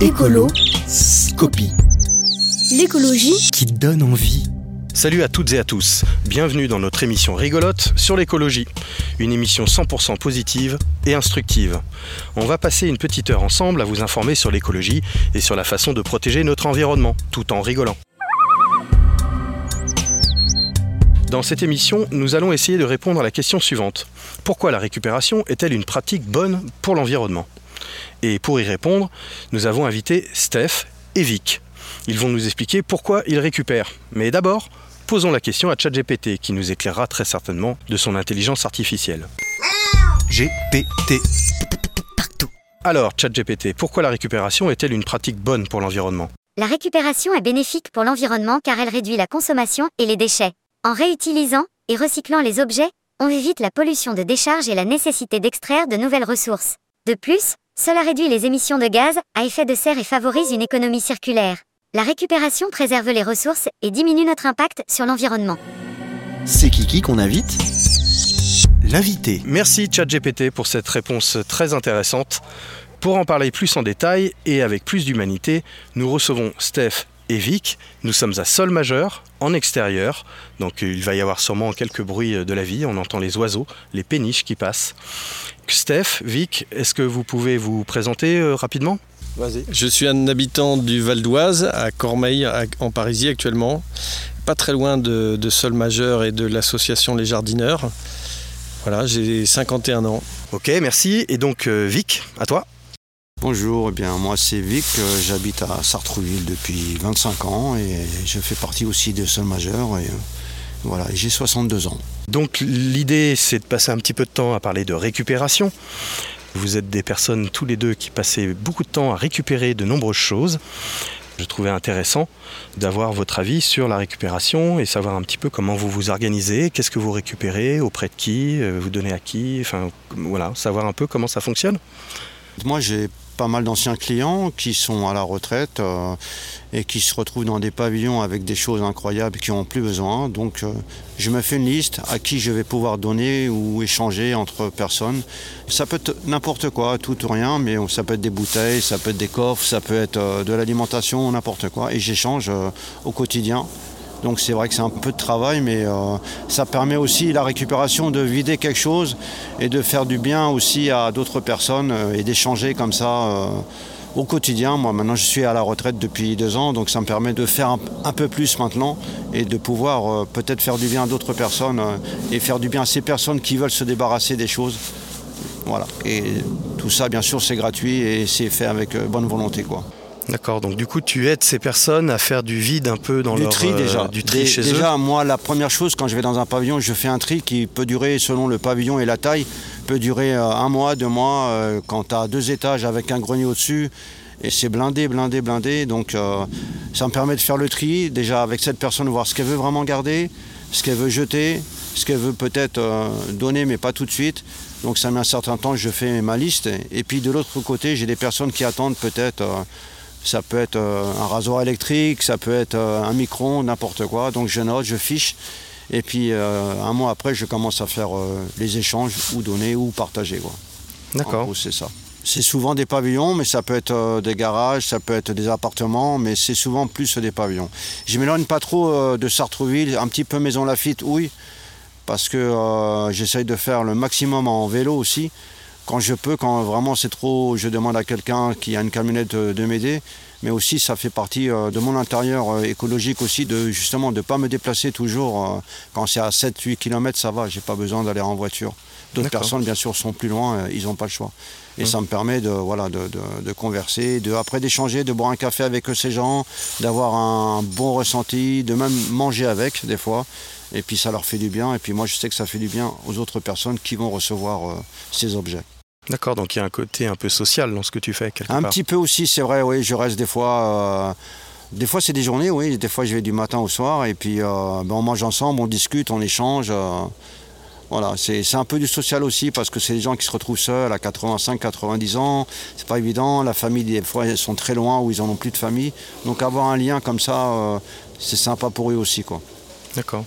Écolo, Scopie. L'écologie qui donne envie. Salut à toutes et à tous, bienvenue dans notre émission rigolote sur l'écologie, une émission 100% positive et instructive. On va passer une petite heure ensemble à vous informer sur l'écologie et sur la façon de protéger notre environnement, tout en rigolant. Dans cette émission, nous allons essayer de répondre à la question suivante. Pourquoi la récupération est-elle une pratique bonne pour l'environnement? Et pour y répondre, nous avons invité Steph et Vic. Ils vont nous expliquer pourquoi ils récupèrent. Mais d'abord, posons la question à ChatGPT qui nous éclairera très certainement de son intelligence artificielle. GPT. Alors, ChatGPT, pourquoi la récupération est-elle une pratique bonne pour l'environnement? La récupération est bénéfique pour l'environnement car elle réduit la consommation et les déchets. En réutilisant et recyclant les objets, on évite la pollution de décharge et la nécessité d'extraire de nouvelles ressources. De plus, cela réduit les émissions de gaz à effet de serre et favorise une économie circulaire. La récupération préserve les ressources et diminue notre impact sur l'environnement. C'est Kiki qu'on invite? L'invité. Merci ChatGPT pour cette réponse très intéressante. Pour en parler plus en détail et avec plus d'humanité, nous recevons Steph et Vic. Nous sommes à sol majeur, en extérieur, donc il va y avoir sûrement quelques bruits de la vie. On entend les oiseaux, les péniches qui passent. Steph, Vic, est-ce que vous pouvez vous présenter euh, rapidement? Vas-y. Je suis un habitant du Val d'Oise, à Cormeil, à- en Parisie actuellement, pas très loin de, de Sol Majeur et de l'association Les Jardineurs. Voilà, j'ai 51 ans. Ok, merci. Et donc euh, Vic, à toi. Bonjour, eh bien moi c'est Vic, euh, j'habite à Sartrouville depuis 25 ans et je fais partie aussi de Sol Majeur et euh, voilà, j'ai 62 ans. Donc l'idée c'est de passer un petit peu de temps à parler de récupération. Vous êtes des personnes tous les deux qui passaient beaucoup de temps à récupérer de nombreuses choses. Je trouvais intéressant d'avoir votre avis sur la récupération et savoir un petit peu comment vous vous organisez, qu'est-ce que vous récupérez, auprès de qui, euh, vous donnez à qui, enfin voilà, savoir un peu comment ça fonctionne. Moi j'ai pas mal d'anciens clients qui sont à la retraite euh, et qui se retrouvent dans des pavillons avec des choses incroyables qui n'ont plus besoin. Donc euh, je me fais une liste à qui je vais pouvoir donner ou échanger entre personnes. Ça peut être n'importe quoi, tout ou rien, mais ça peut être des bouteilles, ça peut être des coffres, ça peut être euh, de l'alimentation, n'importe quoi. Et j'échange au quotidien. Donc c'est vrai que c'est un peu de travail, mais euh, ça permet aussi la récupération de vider quelque chose et de faire du bien aussi à d'autres personnes euh, et d'échanger comme ça euh, au quotidien. Moi maintenant je suis à la retraite depuis deux ans, donc ça me permet de faire un, peu plus maintenant et de pouvoir peut-être faire du bien à d'autres personnes et faire du bien à ces personnes qui veulent se débarrasser des choses. Voilà. Et tout ça bien sûr c'est gratuit et c'est fait avec bonne volonté quoi. D'accord, donc du coup tu aides ces personnes à faire du vide un peu dans du leur tri euh, déjà. du tri Dé- chez eux. déjà, moi, la première chose, quand je vais dans un pavillon, je fais un tri qui peut durer, selon le pavillon et la taille, peut durer euh, un mois, deux mois. euh, quand tu as deux étages avec un grenier au-dessus, et c'est blindé, blindé, blindé. Donc, ça me permet de faire le tri, déjà avec cette personne, voir ce qu'elle veut vraiment garder, ce qu'elle veut jeter, ce qu'elle veut peut-être donner, mais pas tout de suite. Donc, ça met un certain temps, je fais ma liste. Et puis, de l'autre côté, j'ai des personnes qui attendent peut-être. Ça peut être euh, un rasoir électrique, ça peut être euh, un micro, n'importe quoi. Donc je note, je fiche. Et puis euh, un mois après, je commence à faire les échanges ou donner ou partager. D'accord. c'est ça. C'est souvent des pavillons, mais ça peut être des garages, ça peut être des appartements, mais c'est souvent plus des pavillons. Je m'éloigne pas trop de Sartrouville, un petit peu Maison Lafitte, oui, parce que euh, j'essaye de faire le maximum en vélo aussi. Quand je peux, quand vraiment c'est trop, je demande à quelqu'un qui a une camionnette euh, de m'aider. Mais aussi, ça fait partie euh, de mon intérieur euh, écologique aussi, de justement de ne pas me déplacer toujours. Quand c'est à 7-8 km, ça va, j'ai pas besoin d'aller en voiture. D'autres personnes, bien sûr, sont plus loin, ils n'ont pas le choix. Et ça me permet de, voilà, de, de- de converser, de, après d'échanger, de boire un café avec ces gens, d'avoir un bon ressenti, de même manger avec des fois. Et puis ça leur fait du bien. Et puis moi, je sais que ça fait du bien aux autres personnes qui vont recevoir euh, ces objets. D'accord, donc il y a un côté un peu social dans ce que tu fais quelque Un part. petit peu aussi, c'est vrai, oui, je reste des fois. euh, des fois, c'est des journées, oui. Des fois, je vais du matin au soir et puis euh, ben, on mange ensemble, on discute, on échange. euh, voilà, c'est un peu du social aussi parce que c'est des gens qui se retrouvent seuls à 85, 90 ans. C'est pas évident. La famille, des fois, ils sont très loin ou ils en ont plus de famille. Donc, avoir un lien comme ça, c'est sympa pour eux aussi, quoi. D'accord.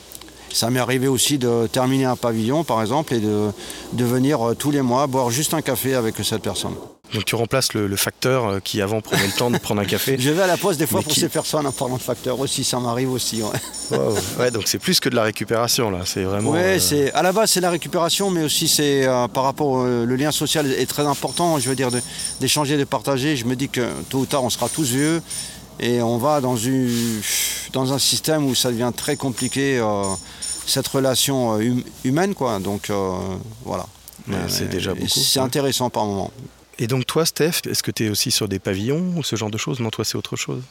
Ça m'est arrivé aussi de terminer un pavillon, par exemple, et de, de venir euh, tous les mois boire juste un café avec cette personne. Donc tu remplaces le, le facteur euh, qui avant prenait le temps de prendre un café. Je vais à la poste des fois pour qui- ces personnes en parlant de facteur aussi, ça m'arrive aussi. Ouais, Wow. Ouais, donc c'est plus que de la récupération là, c'est vraiment. Ouais, euh, c'est à la base c'est la récupération, mais aussi c'est euh, par rapport au le lien social est très important. Je veux dire de- d'échanger, de, partager. Je me dis que tôt ou tard on sera tous vieux et on va dans une dans un système où ça devient très compliqué euh, cette relation euh, hum- humaine quoi. Donc euh, voilà. Ouais, c'est déjà beaucoup. C'est intéressant par moment. Et donc toi, Steph, est-ce que tu es aussi sur des pavillons ou ce genre de choses? Non, toi c'est autre chose.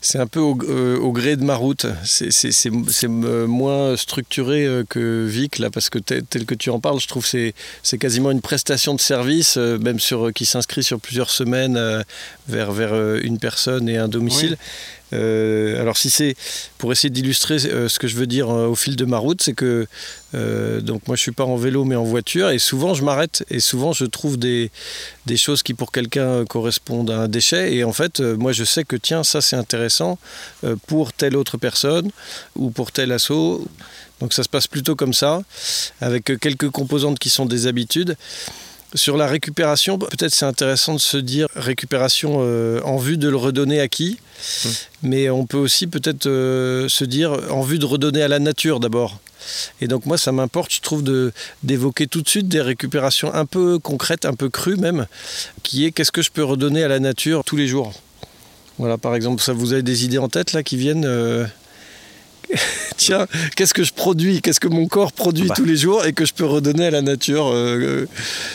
C'est un peu au, euh, au gré de ma route. C'est- moins structuré euh, que Vic, là, parce que tel, tel que tu en parles, je trouve que c'est- quasiment une prestation de service, euh, même sur, qui s'inscrit sur plusieurs semaines euh, vers, vers une personne et un domicile. Euh, alors si c'est pour essayer d'illustrer euh, ce que je veux dire euh, au fil de ma route, c'est que donc moi je suis pas en vélo mais en voiture et souvent je m'arrête et souvent je trouve des, des choses qui pour quelqu'un correspondent à un déchet et en fait moi je sais que tiens ça c'est intéressant pour telle autre personne ou pour tel assaut. Donc ça se passe plutôt comme ça avec quelques composantes qui sont des habitudes. Sur la récupération, peut-être c'est intéressant de se dire récupération euh, en vue de le redonner à qui, mais on peut aussi peut-être euh, se dire en vue de redonner à la nature d'abord. Et donc moi ça m'importe, je trouve, de- d'évoquer tout de suite des récupérations un peu concrètes, un peu crues même, qui est qu'est-ce que je peux redonner à la nature tous les jours? Voilà, par exemple, ça vous avez des idées en tête là qui viennent euh, Tiens, qu'est-ce que je produis? Qu'est-ce que mon corps produit Bah. tous les jours et que je peux redonner à la nature euh, euh,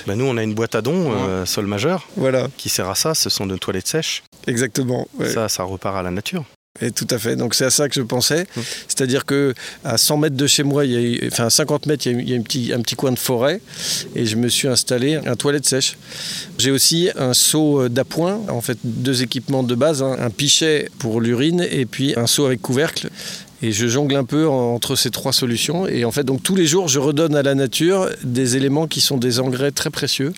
Bah, nous, on a une boîte à dons, euh, sol majeur, Voilà, qui sert à ça. Ce sont de toilettes sèches. exactement. ouais. Ça, ça repart à la nature. Et tout à fait. Donc c'est à ça que je pensais. Mmh. C'est-à-dire que à 100 mètres de chez moi, il y a, enfin à 50 mètres, il y a, un, petit, un petit coin de forêt et je me suis installé un toilette sèche. J'ai aussi un seau d'appoint, en fait deux équipements de base, hein. un pichet pour l'urine et puis un seau avec couvercle. Et je jongle un peu en- entre ces trois solutions. Et en fait, donc tous les jours, je redonne à la nature des éléments qui sont des engrais très précieux.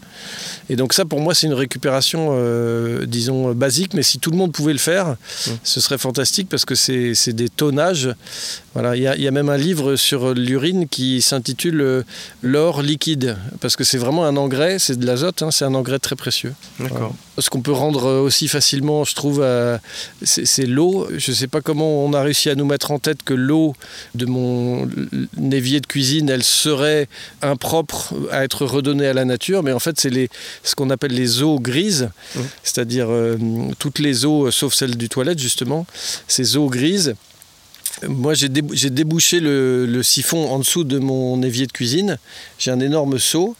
Et donc ça, pour moi, c'est une récupération, euh, disons, basique. Mais si tout le monde pouvait le faire, ce serait fantastique parce que c'est c'est des tonnages. Voilà, il y, a- il y a même un livre sur l'urine qui s'intitule euh, L'or liquide, parce que c'est vraiment un engrais, c'est de l'azote, hein, c'est un engrais très précieux. D'accord. Ce qu'on peut rendre euh, aussi facilement, je trouve, c'est c'est l'eau. Je ne sais pas comment on a réussi à nous mettre en tête que l'eau de mon évier de cuisine, elle serait impropre à être redonnée à la nature, mais en fait, c'est les- ce qu'on appelle les eaux grises, Mmh. c'est-à-dire euh, toutes les eaux, euh, sauf celle du toilette, justement, ces eaux grises. Moi, j'ai débouché le, le siphon en dessous de mon évier de cuisine. J'ai un énorme seau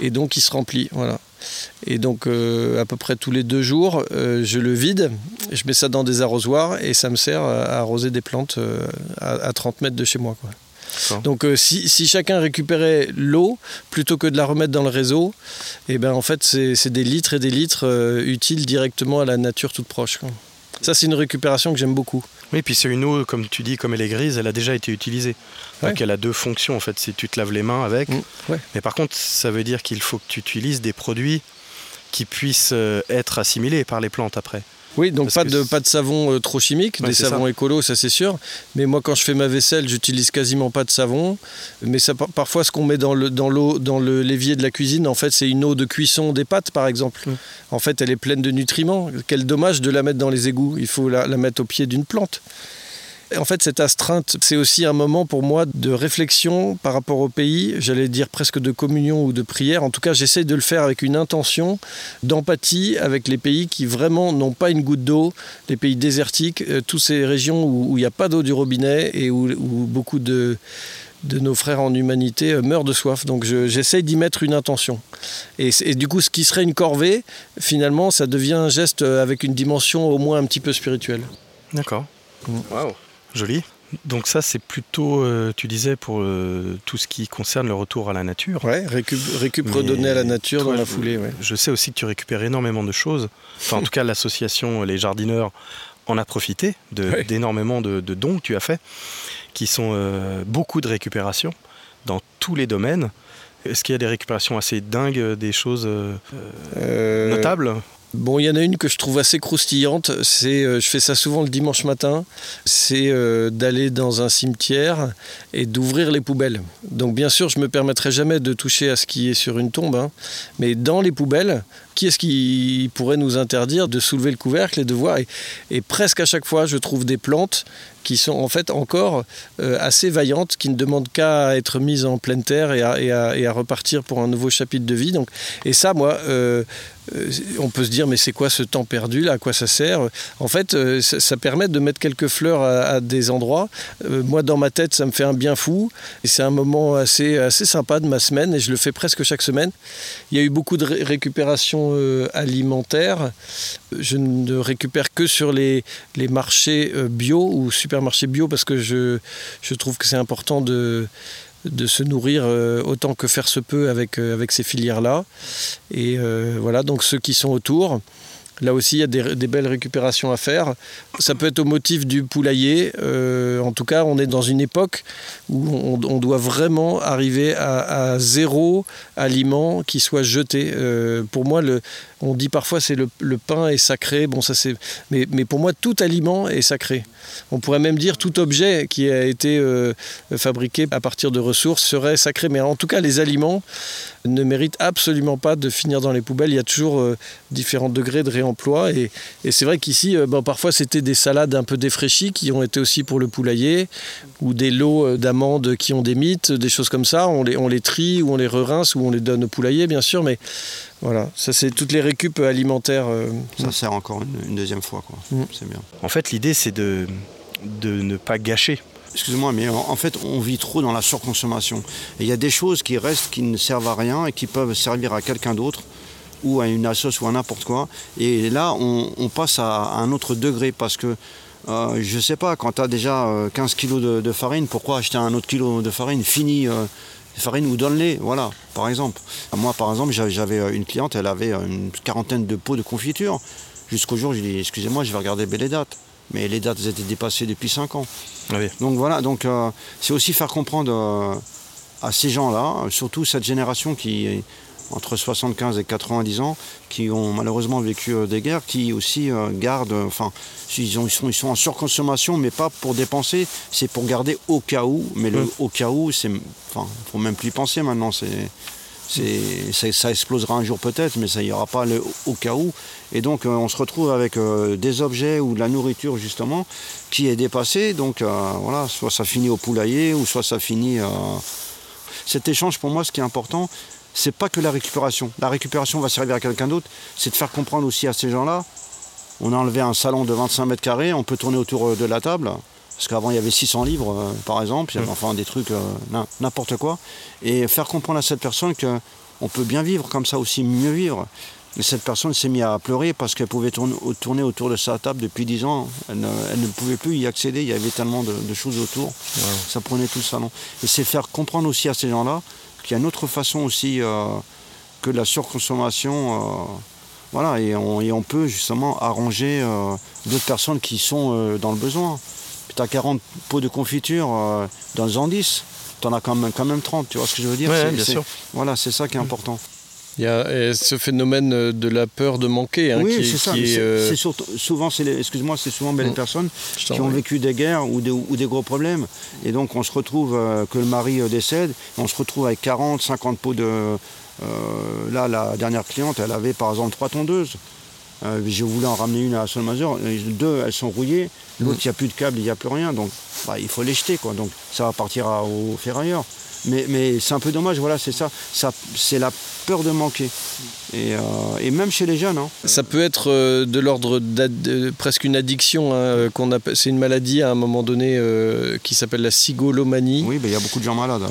et donc il se remplit. Voilà. Et donc, euh, à peu près tous les deux jours, euh, je le vide, je mets ça dans des arrosoirs et ça me sert à, arroser des plantes euh, à, à 30 mètres de chez moi. quoi. Donc, si, si chacun récupérait l'eau plutôt que de la remettre dans le réseau, et ben en fait, c'est des litres et des litres utiles directement à la nature toute proche. quoi. Ça, c'est une récupération que j'aime beaucoup. Oui, puis c'est une eau, comme tu dis, comme elle est grise, elle a déjà été utilisée. Donc elle a deux fonctions en fait. Si tu te laves les mains avec. Mm, ouais. Mais par contre, ça veut dire qu'il faut que tu utilises des produits qui puissent euh, être assimilés par les plantes après. Oui, donc Parce pas de, pas de savon euh, trop chimique, Ouais, des savons écolos, ça c'est sûr. Mais moi, quand je fais ma vaisselle, j'utilise quasiment pas de savon. Mais ça, par- parfois, ce qu'on met dans le dans l'eau, dans le l'évier de la cuisine, en fait, c'est une eau de cuisson des pâtes, par exemple. Mm. En fait, elle est pleine de nutriments. Quel dommage de la mettre dans les égouts. Il faut la, la mettre au pied d'une plante. En fait, cette astreinte, c'est aussi un moment pour moi de réflexion par rapport au pays, j'allais dire presque de communion ou de prière. En tout cas, j'essaye de le faire avec une intention d'empathie avec les pays qui vraiment n'ont pas une goutte d'eau, les pays désertiques, euh, toutes ces régions où il n'y a pas d'eau du robinet et où, où beaucoup de, de nos frères en humanité euh, meurent de soif. Donc je- j'essaye d'y mettre une intention. Et, et du coup, ce qui serait une corvée, finalement, ça devient un geste euh, avec une dimension au moins un petit peu spirituelle. D'accord. Mm. Waouh. Joli. Donc ça, c'est plutôt, euh, tu disais, pour euh, tout ce qui concerne le retour à la nature. Ouais, récup, récup redonné à la nature toi, dans la foulée. Ouais. Je sais aussi que tu récupères énormément de choses. Enfin, en tout cas, l'association Les Jardineurs en a profité de- Ouais. d'énormément de, de dons que tu as fait, qui sont euh, beaucoup de récupération dans tous les domaines. Est-ce qu'il y a des récupérations assez dingues, des choses notables? Bon, il y en a une que je trouve assez croustillante. C'est, euh, je fais ça souvent le dimanche matin. C'est euh, d'aller dans un cimetière et d'ouvrir les poubelles. Donc, bien sûr, je me permettrai jamais de toucher à ce qui est sur une tombe, hein. mais dans les poubelles, qui est-ce qui pourrait nous interdire de soulever le couvercle et de voir? Et presque à chaque fois, je trouve des plantes qui sont en fait encore euh, assez vaillantes, qui ne demandent qu'à être mises en pleine terre et à, repartir pour un nouveau chapitre de vie. Donc, et ça, moi, euh, euh, on peut se dire mais c'est quoi ce temps perdu là? À quoi ça sert? En fait ça, permet de mettre quelques fleurs à, des endroits. Moi dans ma tête ça me fait un bien fou. Et c'est un moment assez, sympa de ma semaine et je le fais presque chaque semaine. Il y a eu beaucoup de récupération alimentaire je ne récupère que sur les, les marchés bio ou super supermarché bio parce que je, je trouve que c'est important de, de se nourrir euh, autant que faire se peut avec, euh, avec ces filières-là. Et euh, voilà, donc ceux qui sont autour, Là aussi, il y a des, belles récupérations à faire. Ça peut être au motif du poulailler. en tout cas, on est dans une époque où on, doit vraiment arriver à, zéro aliment qui soit jeté. pour moi, le, on dit parfois c'est le, pain est sacré. Bon, ça c'est, mais, mais, pour moi, tout aliment est sacré. On pourrait même dire tout objet qui a été euh, fabriqué à partir de ressources serait sacré. Mais en tout cas, les aliments ne méritent absolument pas de finir dans les poubelles. Il y a toujours euh, différents degrés de réemploi. Et, c'est vrai qu'ici, euh, parfois, c'était des salades un peu défraîchies qui ont été aussi pour le poulailler, ou des lots d'amandes qui ont des mythes, des choses comme ça. On les, on les trie, ou on les re-rince, ou on les donne au poulailler, bien sûr. Mais voilà, ça c'est toutes les récup alimentaires. Euh, ça sert encore une, deuxième fois, quoi. Mm. C'est bien. En fait, l'idée c'est de, de ne pas gâcher. Excusez-moi, mais en fait, on vit trop dans la surconsommation. Et il y a des choses qui restent, qui ne servent à rien et qui peuvent servir à quelqu'un d'autre ou à une assoce ou à n'importe quoi. Et là, on, passe à, un autre degré parce que, euh, je ne sais pas, quand tu as déjà 15 euh, kilos de, farine, pourquoi acheter un autre kilo de farine? Fini farine ou donne-les, voilà, par exemple. Moi, par exemple, j'avais euh, une cliente, elle avait euh, une quarantaine de pots de confiture. Jusqu'au jour, je lui ai dit, excusez-moi, je vais regarder les dates. Mais les dates étaient dépassées depuis 5 ans. Ah donc voilà, donc euh, c'est aussi faire comprendre à ces gens-là, surtout cette génération qui, entre 75 et 90 ans qui ont malheureusement vécu euh, des guerres, qui aussi euh, gardent, enfin, ils, sont, ils sont en surconsommation, mais pas pour dépenser, c'est pour garder au cas où. Mais le au cas où, c'est, enfin, faut même plus y penser maintenant. C'est, c'est, ça, explosera un jour peut-être, mais ça n'y aura pas le au cas où. Et donc, euh, on se retrouve avec des objets ou de la nourriture justement qui est dépassée. Donc, voilà, soit ça finit au poulailler, ou soit ça finit. Cet échange, pour moi, ce qui est important, c'est pas que la récupération. La récupération va servir à quelqu'un d'autre, c'est de faire comprendre aussi à ces gens-là. On a enlevé un salon de 25 mètres carrés, on peut tourner autour euh, de la table. Parce qu'avant, il y avait 600 livres, euh, par exemple, mmh. enfin des trucs, euh, n'importe quoi. Et faire comprendre à cette personne qu'on peut bien vivre comme ça aussi, mieux vivre. Et cette personne s'est mise à pleurer parce qu'elle pouvait tourner, autour de sa table depuis 10 ans. Elle ne, pouvait plus y accéder, il y avait tellement de, choses autour. Ça prenait tout le salon. Et c'est faire comprendre aussi à ces gens-là qu'il y a une autre façon aussi euh, que la surconsommation. Euh, voilà, et on, peut justement arranger euh, d'autres personnes qui sont dans le besoin. tu as 40 pots de confiture dans le 10, tu en as quand même, quand même 30, tu vois ce que je veux dire? Bien sûr. Voilà, c'est ça qui est important. Il y a ce phénomène de la peur de manquer. Hein, oui, c'est ça. C'est souvent, excuse-moi, c'est souvent les mm. personnes qui ont vécu des guerres ou des, gros problèmes. Et donc, on se retrouve euh, que le mari euh, décède, on se retrouve avec 40, 50 pots de. Euh, là, la dernière cliente, elle avait par exemple trois tondeuses. je voulais en ramener une à Solmazur. Deux, elles sont rouillées. L'autre, il n'y a plus de câble, il n'y a plus rien. Donc, bah, il faut les jeter. Quoi. Donc, ça va partir au ferrailleur. Mais, c'est un peu dommage, voilà, c'est ça. ça c'est la peur de manquer. Et, euh, même chez les jeunes. Hein. Ça peut être euh, de l'ordre presque une addiction. Hein, euh, qu'on c'est une maladie à un moment donné qui s'appelle la cigolomanie. Oui, il y a beaucoup de gens malades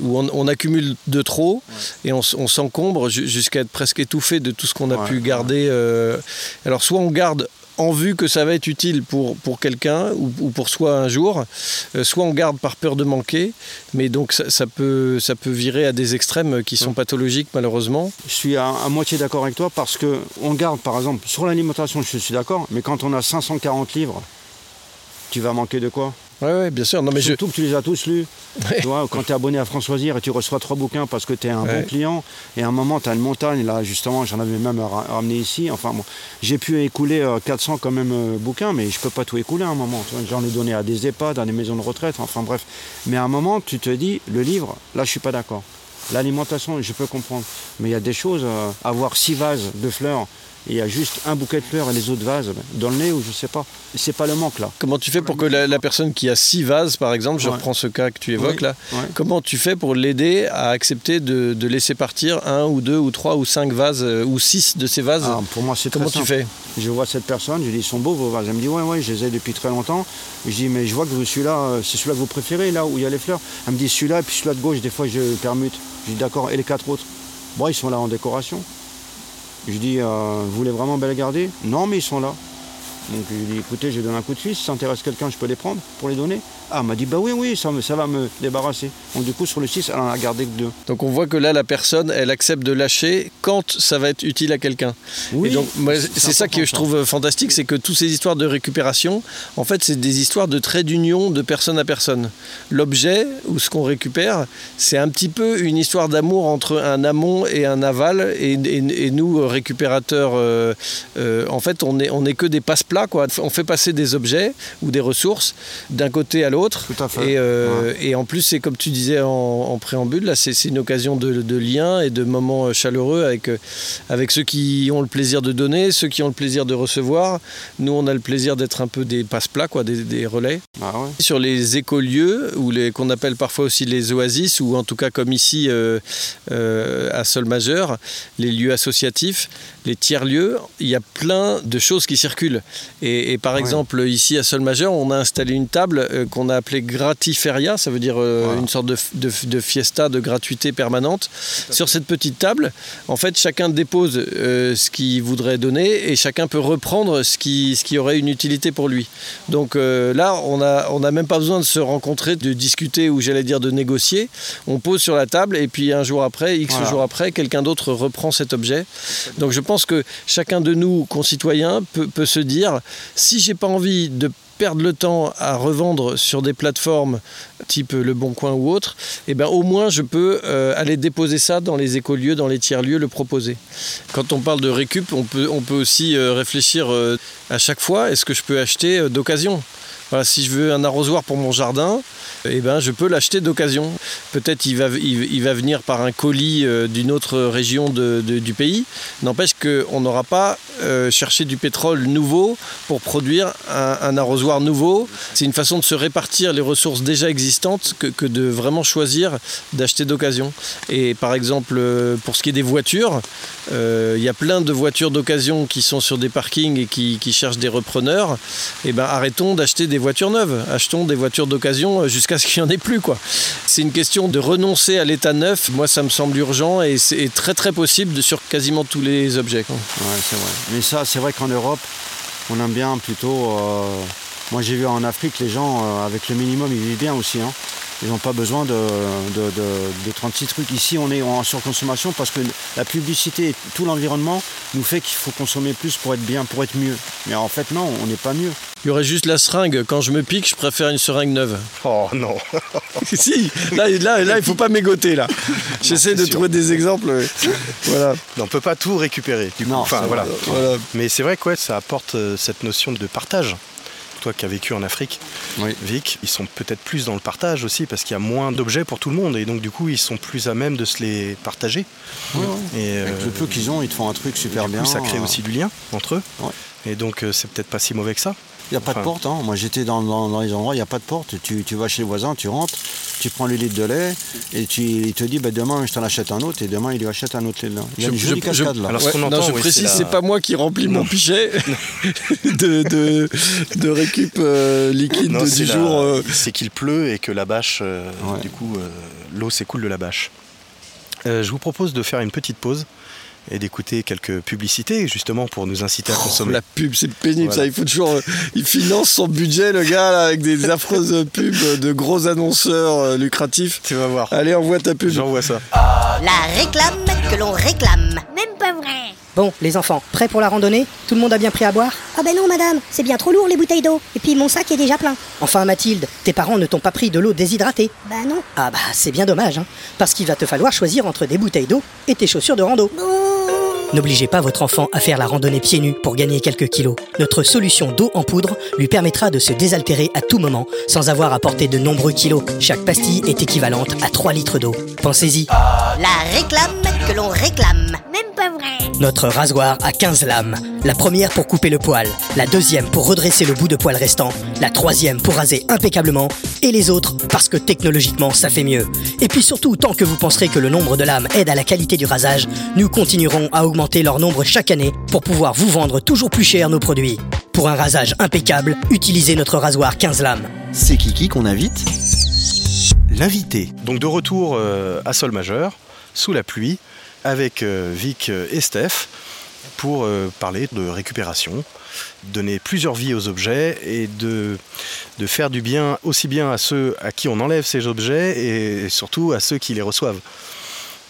où on, accumule de trop et on, s'encombre jusqu'à être presque étouffé de tout ce qu'on a pu garder. alors soit on garde en vue que ça va être utile pour, pour quelqu'un ou, pour soi un jour, euh, soit on garde par peur de manquer, mais donc ça, peut, ça peut virer à des extrêmes qui sont pathologiques malheureusement. Je suis à, moitié d'accord avec toi parce que on garde par exemple sur l'alimentation, je suis d'accord, mais quand on a 540 livres, tu vas manquer de quoi? Oui, bien sûr. Non, mais Surtout que tu les as tous lus. Tu vois, quand tu es abonné à Françoisir et tu reçois trois bouquins parce que tu es un bon client, et à un moment, tu as une montagne, là, justement, j'en avais même ramené ici. Enfin, bon, j'ai pu écouler 400 euh, quand même euh, bouquins, mais je peux pas tout écouler à un moment. J'en ai donné à des EHPAD, à des maisons de retraite, enfin bref. Mais à un moment, tu te dis, le livre, là, je suis pas d'accord. L'alimentation, je peux comprendre. Mais il y a des choses, euh, avoir six vases de fleurs, il y a juste un bouquet de fleurs et les autres vases dans le nez ou je sais pas. C'est pas le manque là. Comment tu fais pour que la, la personne qui a six vases, par exemple, je Ouais. reprends ce cas que tu évoques Oui, là, ouais. comment tu fais pour l'aider à accepter de, de laisser partir un ou deux ou trois ou cinq vases euh, ou six de ces vases? Ah, pour moi, c'est très Comment tu simple. fais? Je vois cette personne, je lui dis, ils sont beaux vos vases. Elle me dit, ouais, ouais, je les ai depuis très longtemps. Je dis, mais je vois que vous- celui-là, euh, c'est celui-là que vous préférez, là où il y a les fleurs. Elle me dit, celui-là, et puis celui-là de gauche, des fois, je permute. Je dis, d'accord, et les quatre autres? Bon, ils sont là en décoration. Je dis, euh, vous voulez vraiment bien les garder Non, mais ils sont là. Donc je lui dis, écoutez, je donne un coup de fil, si ça intéresse quelqu'un, je peux les prendre pour les donner. Ah, elle m'a dit, bah oui, oui, ça, me- ça va me débarrasser. Donc du coup, sur le 6, elle en a gardé que deux. Donc on voit que là, la personne, elle accepte de lâcher quand ça va être utile à quelqu'un. Oui, Et donc, c'est- ça que je trouve fantastique, c'est que toutes ces histoires de récupération, en fait, c'est des histoires de trait d'union de personne à personne. L'objet ou ce qu'on récupère, c'est un petit peu une histoire d'amour entre un amont et un aval. Et, et- et nous, récupérateurs, euh, euh, en fait, on n'est on est que des quoi. On fait passer des objets ou des ressources d'un côté à l'autre. Tout à fait. Et, euh, et en plus, c'est comme tu disais en, en préambule, là, c'est une occasion de, de lien et de moments euh, chaleureux avec, euh, avec ceux qui ont le plaisir de donner, ceux qui ont le plaisir de recevoir. Nous, on a le plaisir d'être un peu des passe-plats, quoi, des, des relais. Ouais. Sur les écolieux, ou les qu'on appelle parfois aussi les oasis, ou en tout cas comme ici euh, euh, à Sol Majeur, les lieux associatifs, les tiers-lieux, il y a plein de choses qui circulent. Et, et par Ouais. exemple, ici à Sol Majeur, on a installé une table euh, qu'on a appelée Gratiferia, ça veut dire euh, Voilà. une sorte de, de- de fiesta de gratuité permanente. Sur cette petite table, en fait, chacun dépose euh, ce qu'il voudrait donner et chacun peut reprendre ce qui, ce qui aurait une utilité pour lui. Donc là, on n'a on a même pas besoin de se rencontrer, de discuter ou j'allais dire de négocier. On pose sur la table et puis un jour après, X Voilà. jours après, quelqu'un d'autre reprend cet objet. Donc je pense que chacun de nous, concitoyens, peut, peut se dire, si j'ai pas envie de perdre le temps à revendre sur des plateformes type Le Bon Coin ou autre, eh ben au moins je peux euh, aller déposer ça dans les écolieux, dans les tiers-lieux, le proposer. Quand on parle de récup, on peut, aussi euh, réfléchir euh, à chaque fois, est-ce que je peux acheter d'occasion? Si je veux un arrosoir pour mon jardin, eh ben, je peux l'acheter d'occasion. Peut-être il va, il, va venir par un colis euh, d'une autre région de- du pays. N'empêche qu'on n'aura pas euh, cherché du pétrole nouveau pour produire un, arrosoir nouveau. C'est une façon de se répartir les ressources déjà existantes que, que de vraiment choisir d'acheter d'occasion. Et par exemple, euh, pour ce qui est des voitures, il y a plein de voitures d'occasion qui sont sur des parkings et qui, qui cherchent des repreneurs. Eh ben, arrêtons d'acheter des voitures neuves. Achetons des voitures d'occasion jusqu'à ce qu'il n'y en ait plus. quoi. C'est une question de renoncer à l'état neuf. Moi, ça me semble urgent et c'est très très possible sur quasiment tous les objets. Ouais, c'est vrai. Mais ça, c'est vrai qu'en Europe, on aime bien plutôt. euh, Moi, j'ai vu en Afrique, les gens, euh, avec le minimum, ils vivent bien aussi. hein. Ils n'ont pas besoin de, de, de- de 36 trucs. Ici, on est en surconsommation parce que la publicité et tout l'environnement nous fait qu'il faut consommer plus pour être bien, pour être mieux. Mais en fait, non, on n'est pas mieux. Il y aurait juste la seringue. Quand je me pique, je préfère une seringue neuve. Oh non si, là, là, là il faut pas mégoter là. J'essaie de sûr. trouver des exemples. voilà. On ne peut pas tout récupérer. Du coup. Non, enfin, voilà. Mais c'est vrai que ouais, ça apporte euh, cette notion de partage. Toi qui as vécu en Afrique, Oui. Vic, ils sont peut-être plus dans le partage aussi parce qu'il y a moins d'objets pour tout le monde et donc du coup ils sont plus à même de se les partager. Ouais. Et euh, Avec le peu qu'ils ont, ils te font un truc super du bien. coup, ça crée Euh, aussi du lien entre eux. Ouais. Et donc euh, c'est peut-être pas si mauvais que ça. Il n'y a pas de Enfin- porte. hein. Moi, j'étais dans, dans- dans les endroits, il n'y a pas de porte. Tu, tu vas chez le voisin, tu rentres, tu prends le litre de lait et tu, il te dit bah, demain, je t'en achète un autre et demain, il lui achète un autre lait de lait. Il y a Je- une jolie je- cascade là. Alors, ce qu'on non, entend, je oui, précise, c'est la- pas moi qui remplis mon pichet de, de, de récup euh, liquide Non, de- la- euh. C'est qu'il pleut et que la bâche, euh, Ouais. du coup, euh, l'eau s'écoule de la bâche. Euh, je vous propose de faire une petite pause et d'écouter quelques publicités justement pour nous inciter à Oh, consommer. la pub, c'est pénible Voilà. ça. Il faut toujours. euh, il finance son budget, le gars, là, avec des affreuses pubs de gros annonceurs euh, lucratifs. Tu vas voir. Allez, envoie ta pub. J'envoie ça. La réclame que l'on réclame. Même pas vrai. Bon, les enfants, prêts pour la randonnée? Tout le monde a bien pris à boire? Ah ben non, madame, c'est bien trop lourd les bouteilles d'eau. Et puis mon sac est déjà plein. Enfin, Mathilde, tes parents ne t'ont pas pris de l'eau déshydratée Bah non. Ah bah, c'est bien dommage, hein, parce qu'il va te falloir choisir entre des bouteilles d'eau et tes chaussures de rando. Bon. N'obligez pas votre enfant à faire la randonnée pieds nus pour gagner quelques kilos. Notre solution d'eau en poudre lui permettra de se désaltérer à tout moment sans avoir à porter de nombreux kilos. Chaque pastille est équivalente à 3 litres d'eau. Pensez-y. La réclame que l'on réclame. Même pas vrai. Notre rasoir a 15 lames. La première pour couper le poil, la deuxième pour redresser le bout de poil restant, la troisième pour raser impeccablement, et les autres parce que technologiquement ça fait mieux. Et puis surtout, tant que vous penserez que le nombre de lames aide à la qualité du rasage, nous continuerons à augmenter leur nombre chaque année pour pouvoir vous vendre toujours plus cher nos produits. Pour un rasage impeccable, utilisez notre rasoir 15 lames. C'est Kiki qu'on invite L'invité. Donc de retour euh, à sol majeur, sous la pluie, avec euh, Vic euh, et Steph, pour euh, parler de récupération, donner plusieurs vies aux objets et de, de faire du bien aussi bien à ceux à qui on enlève ces objets et surtout à ceux qui les reçoivent.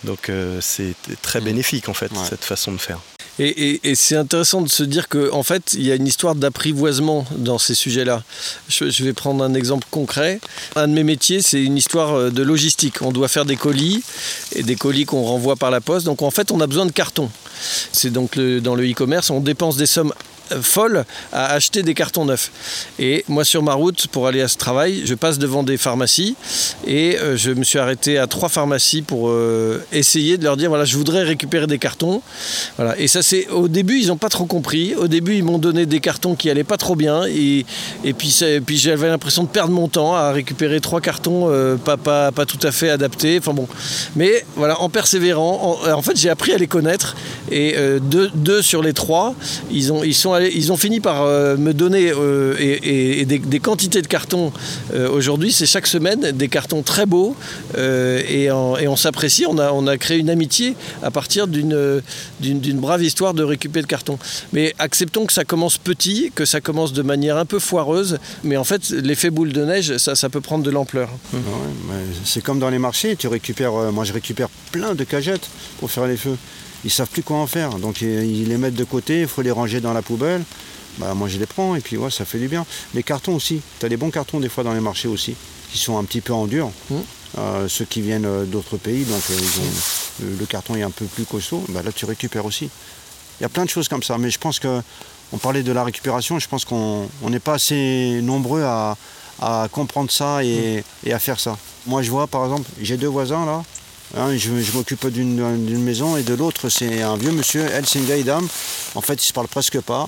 Donc c'est très bénéfique en fait Ouais. cette façon de faire. Et, c'est intéressant de se dire qu'en en fait, il y a une histoire d'apprivoisement dans ces sujets-là. Je, vais prendre un exemple concret. Un de mes métiers, c'est une histoire euh, de logistique. On doit faire des colis, et des colis qu'on renvoie par la poste. Donc en fait, on a besoin de cartons. C'est donc dans le e-commerce, on dépense des sommes euh, folles à acheter des cartons neufs. Et moi, sur ma route, pour aller à ce travail, je passe devant des pharmacies et euh, je me suis arrêté à trois pharmacies pour euh, essayer de leur dire voilà, je voudrais récupérer des cartons. Voilà. Et ça, c'est au début, ils n'ont pas trop compris. Au début, ils m'ont donné des cartons qui allaient pas trop bien. Et, et puis, puis j'avais l'impression de perdre mon temps à récupérer trois cartons pas, pas, pas tout à fait adaptés. Enfin bon. Mais voilà, en persévérant, en, en fait, j'ai appris à les connaître. Et deux, deux sur les trois, ils ont, ils sont ils ont fini par euh, me donner euh, des, quantités de cartons. Euh, Aujourd'hui, c'est chaque semaine des cartons très beaux. et, on s'apprécie. On a, créé une amitié à partir d'une brave histoire de récupérer de cartons. Mais acceptons que ça commence petit, que ça commence de manière un peu foireuse, mais en fait, l'effet boule de neige, ça, peut prendre de l'ampleur. C'est comme dans les marchés, tu récupères, moi je récupère plein de cagettes pour faire les feux. Ils savent plus quoi en faire, donc ils, les mettent de côté, il faut les ranger dans la poubelle. Bah, moi je les prends et puis ouais, ça fait du bien. Les cartons aussi, tu as des bons cartons des fois dans les marchés aussi, qui sont un petit peu en dur. Mm. Euh, ceux qui viennent euh, d'autres pays, donc euh, ils ont- le, le carton est un peu plus costaud, bah, là tu récupères aussi. Il y a plein de choses comme ça, mais je pense que on parlait de la récupération, je pense qu'on on n'est pas assez nombreux à, à comprendre ça et, et à faire ça. Moi je vois par exemple, j'ai deux voisins là, Hein, je je m'occupe d'une maison et de l'autre c'est un vieux monsieur, elle c'est une vieille dame, en fait ils se parlent presque pas,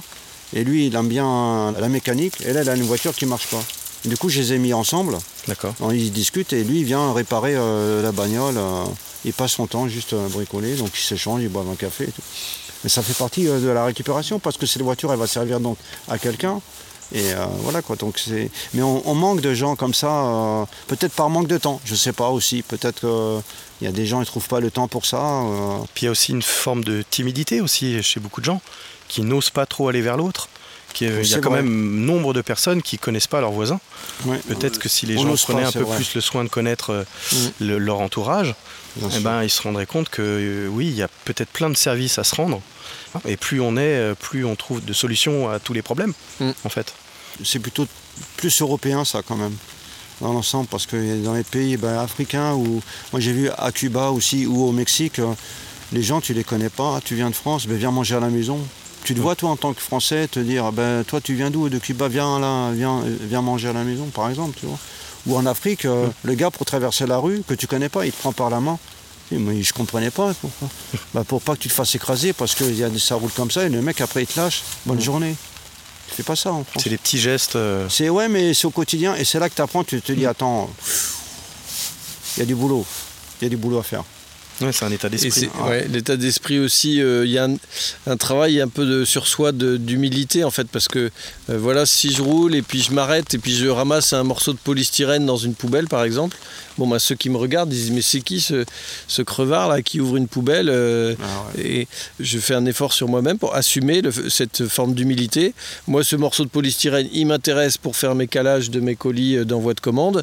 et lui il aime bien la mécanique, et elle elle a une voiture qui marche pas. Du coup je les ai mis ensemble, D'accord. donc, ils discutent et lui il vient réparer euh, la bagnole, euh, il passe son temps juste à bricoler, donc ils s'échangent, ils boivent un café et tout. Mais ça fait partie euh, de la récupération parce que cette voiture elle va servir donc à quelqu'un. Et euh, voilà quoi, donc c'est. Mais on, on manque de gens comme ça, euh, peut-être par manque de temps, je sais pas aussi. Peut-être qu'il y a des gens qui trouvent pas le temps pour ça. euh. Puis il y a aussi une forme de timidité aussi chez beaucoup de gens qui n'osent pas trop aller vers l'autre. Qui- Il y a quand vrai. même nombre de personnes qui connaissent pas leurs voisins. Ouais. Peut-être que si les On gens prenaient pas, un peu vrai. plus le soin de connaître euh, le- leur entourage, eh ben, ils se rendraient compte que euh, oui, il y a peut-être plein de services à se rendre. Et plus on est, euh, plus on trouve de solutions à tous les problèmes, Mm. en fait. c'est plutôt plus européen ça quand même dans l'ensemble parce que dans les pays ben, africains ou moi j'ai vu à Cuba aussi ou au Mexique euh, les gens tu les connais pas tu viens de France ben viens manger à la maison tu te vois toi en tant que Français te dire ben toi tu viens d'où? De Cuba viens là viens euh, viens manger à la maison par exemple tu vois ou en Afrique euh, le gars pour traverser la rue que tu connais pas il te prend par la main moi, je comprenais pas pourquoi? Bah, pour pas que tu te fasses écraser parce que y a des, ça roule comme ça et le mec après il te lâche. Bonne journée. Tu fais pas ça en France. C'est les petits gestes. euh, C'est ouais, mais c'est au quotidien et c'est là que tu apprends. Tu te dis, attends, il y a du boulot. Il y a du boulot à faire. ouais, c'est un état d'esprit. ouais, l'état d'esprit aussi. euh, Il y a un, un travail un peu de, sur soi de- d'humilité en fait, parce que euh, voilà, si je roule et puis je m'arrête et puis je ramasse un morceau de polystyrène dans une poubelle par exemple, bon bah ceux qui me regardent disent mais c'est qui ce, ce crevard là qui ouvre une poubelle euh, Ah ouais. Et je fais un effort sur moi-même pour assumer le- cette forme d'humilité. Moi, ce morceau de polystyrène, il m'intéresse pour faire mes calages de mes colis euh, d'envoi de commande.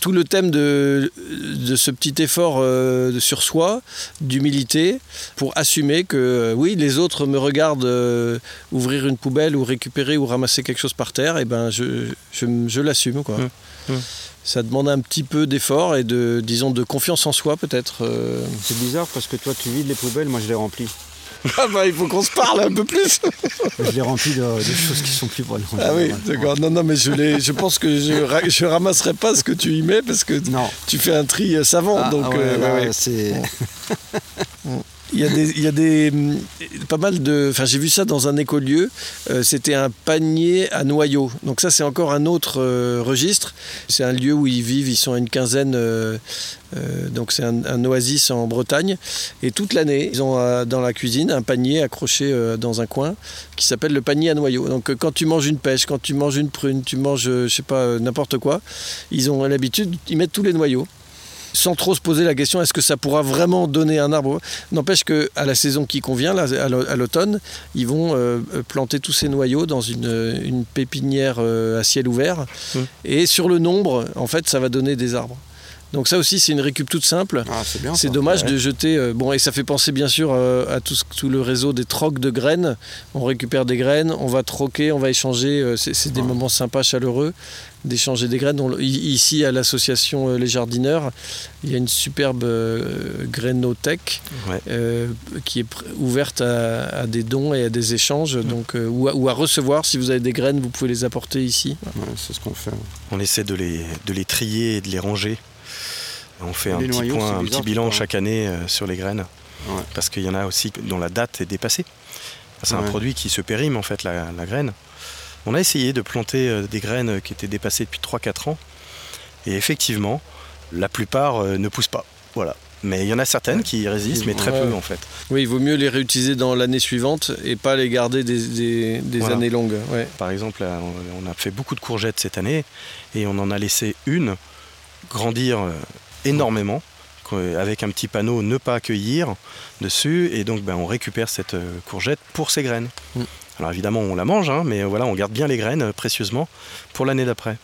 Tout le thème de, de ce petit effort euh, sur soi, d'humilité, pour assumer que oui, les autres me regardent euh, ouvrir une poubelle ou récupérer ou ramasser quelque chose par terre, et ben je, je, je l'assume. quoi. Mmh. Mmh. Ça demande un petit peu d'effort et de, disons, de confiance en soi peut-être. euh. C'est bizarre parce que toi tu vides les poubelles, moi je les remplis. Ah bah il faut qu'on se parle un peu plus. Je l'ai rempli de, de choses qui sont plus bonnes. Ah oui, d'accord. Non, non, mais je, je pense que je, ra- je ramasserai pas ce que tu y mets parce que Non. tu fais un tri savant. Ah, donc, ah ouais, euh, là, ouais, ouais. c'est. Il y a des, hum, pas mal de. Enfin, j'ai vu ça dans un écolieu. Euh, C'était un panier à noyaux. Donc ça, c'est encore un autre euh, registre. C'est un lieu où ils vivent. Ils sont à une quinzaine. euh, donc c'est un, un oasis en Bretagne. Et toute l'année, ils ont dans la cuisine un panier accroché dans un coin qui s'appelle le panier à noyaux. Donc quand tu manges une pêche, quand tu manges une prune, tu manges, je sais pas, n'importe quoi, ils ont l'habitude, ils mettent tous les noyaux sans trop se poser la question est-ce que ça pourra vraiment donner un arbre N'empêche que à la saison qui convient, là, à l'au- à l'automne, ils vont euh, planter tous ces noyaux dans une, une pépinière euh, à ciel ouvert. Mmh. Et sur le nombre, en fait, ça va donner des arbres. Donc ça aussi, c'est une récup toute simple. Ah, c'est dommage Ouais. de jeter. euh, bon, et ça fait penser bien sûr euh, à tout, ce- tout le réseau des trocs de graines. On récupère des graines, on va troquer, on va échanger. euh, c'est c'est des Ouais. moments sympas, chaleureux, d'échanger des graines. On- ici, à l'association euh, Les Jardineurs, il y a une superbe euh, grainothèque Ouais. euh, qui est ouverte à, à des dons et à des échanges. Donc, euh, ou, à, ou à recevoir. Si vous avez des graines, vous pouvez les apporter ici. Ouais, c'est ce qu'on fait. On essaie de les, de les trier et de les ranger. On fait un Les petit, noyaux, point, un petit bilan chaque année euh, sur les graines. Ouais. Parce qu'il y en a aussi dont la date est dépassée. C'est un produit qui se périme en fait, la, la graine. On a essayé de planter euh, des graines qui étaient dépassées depuis 3-4 ans. Et effectivement, la plupart euh, ne poussent pas. Voilà. Mais il y en a certaines qui résistent, mais très Ouais. peu en fait. Oui, il vaut mieux les réutiliser dans l'année suivante et pas les garder des, des- des Voilà. années longues. Ouais. Par exemple, là, on a fait beaucoup de courgettes cette année et on en a laissé une grandir euh, énormément avec un petit panneau ne pas accueillir dessus et donc ben, on récupère cette euh, courgette pour ses graines. Mm. Alors évidemment on la mange hein, mais voilà on garde bien les graines euh, précieusement pour l'année d'après.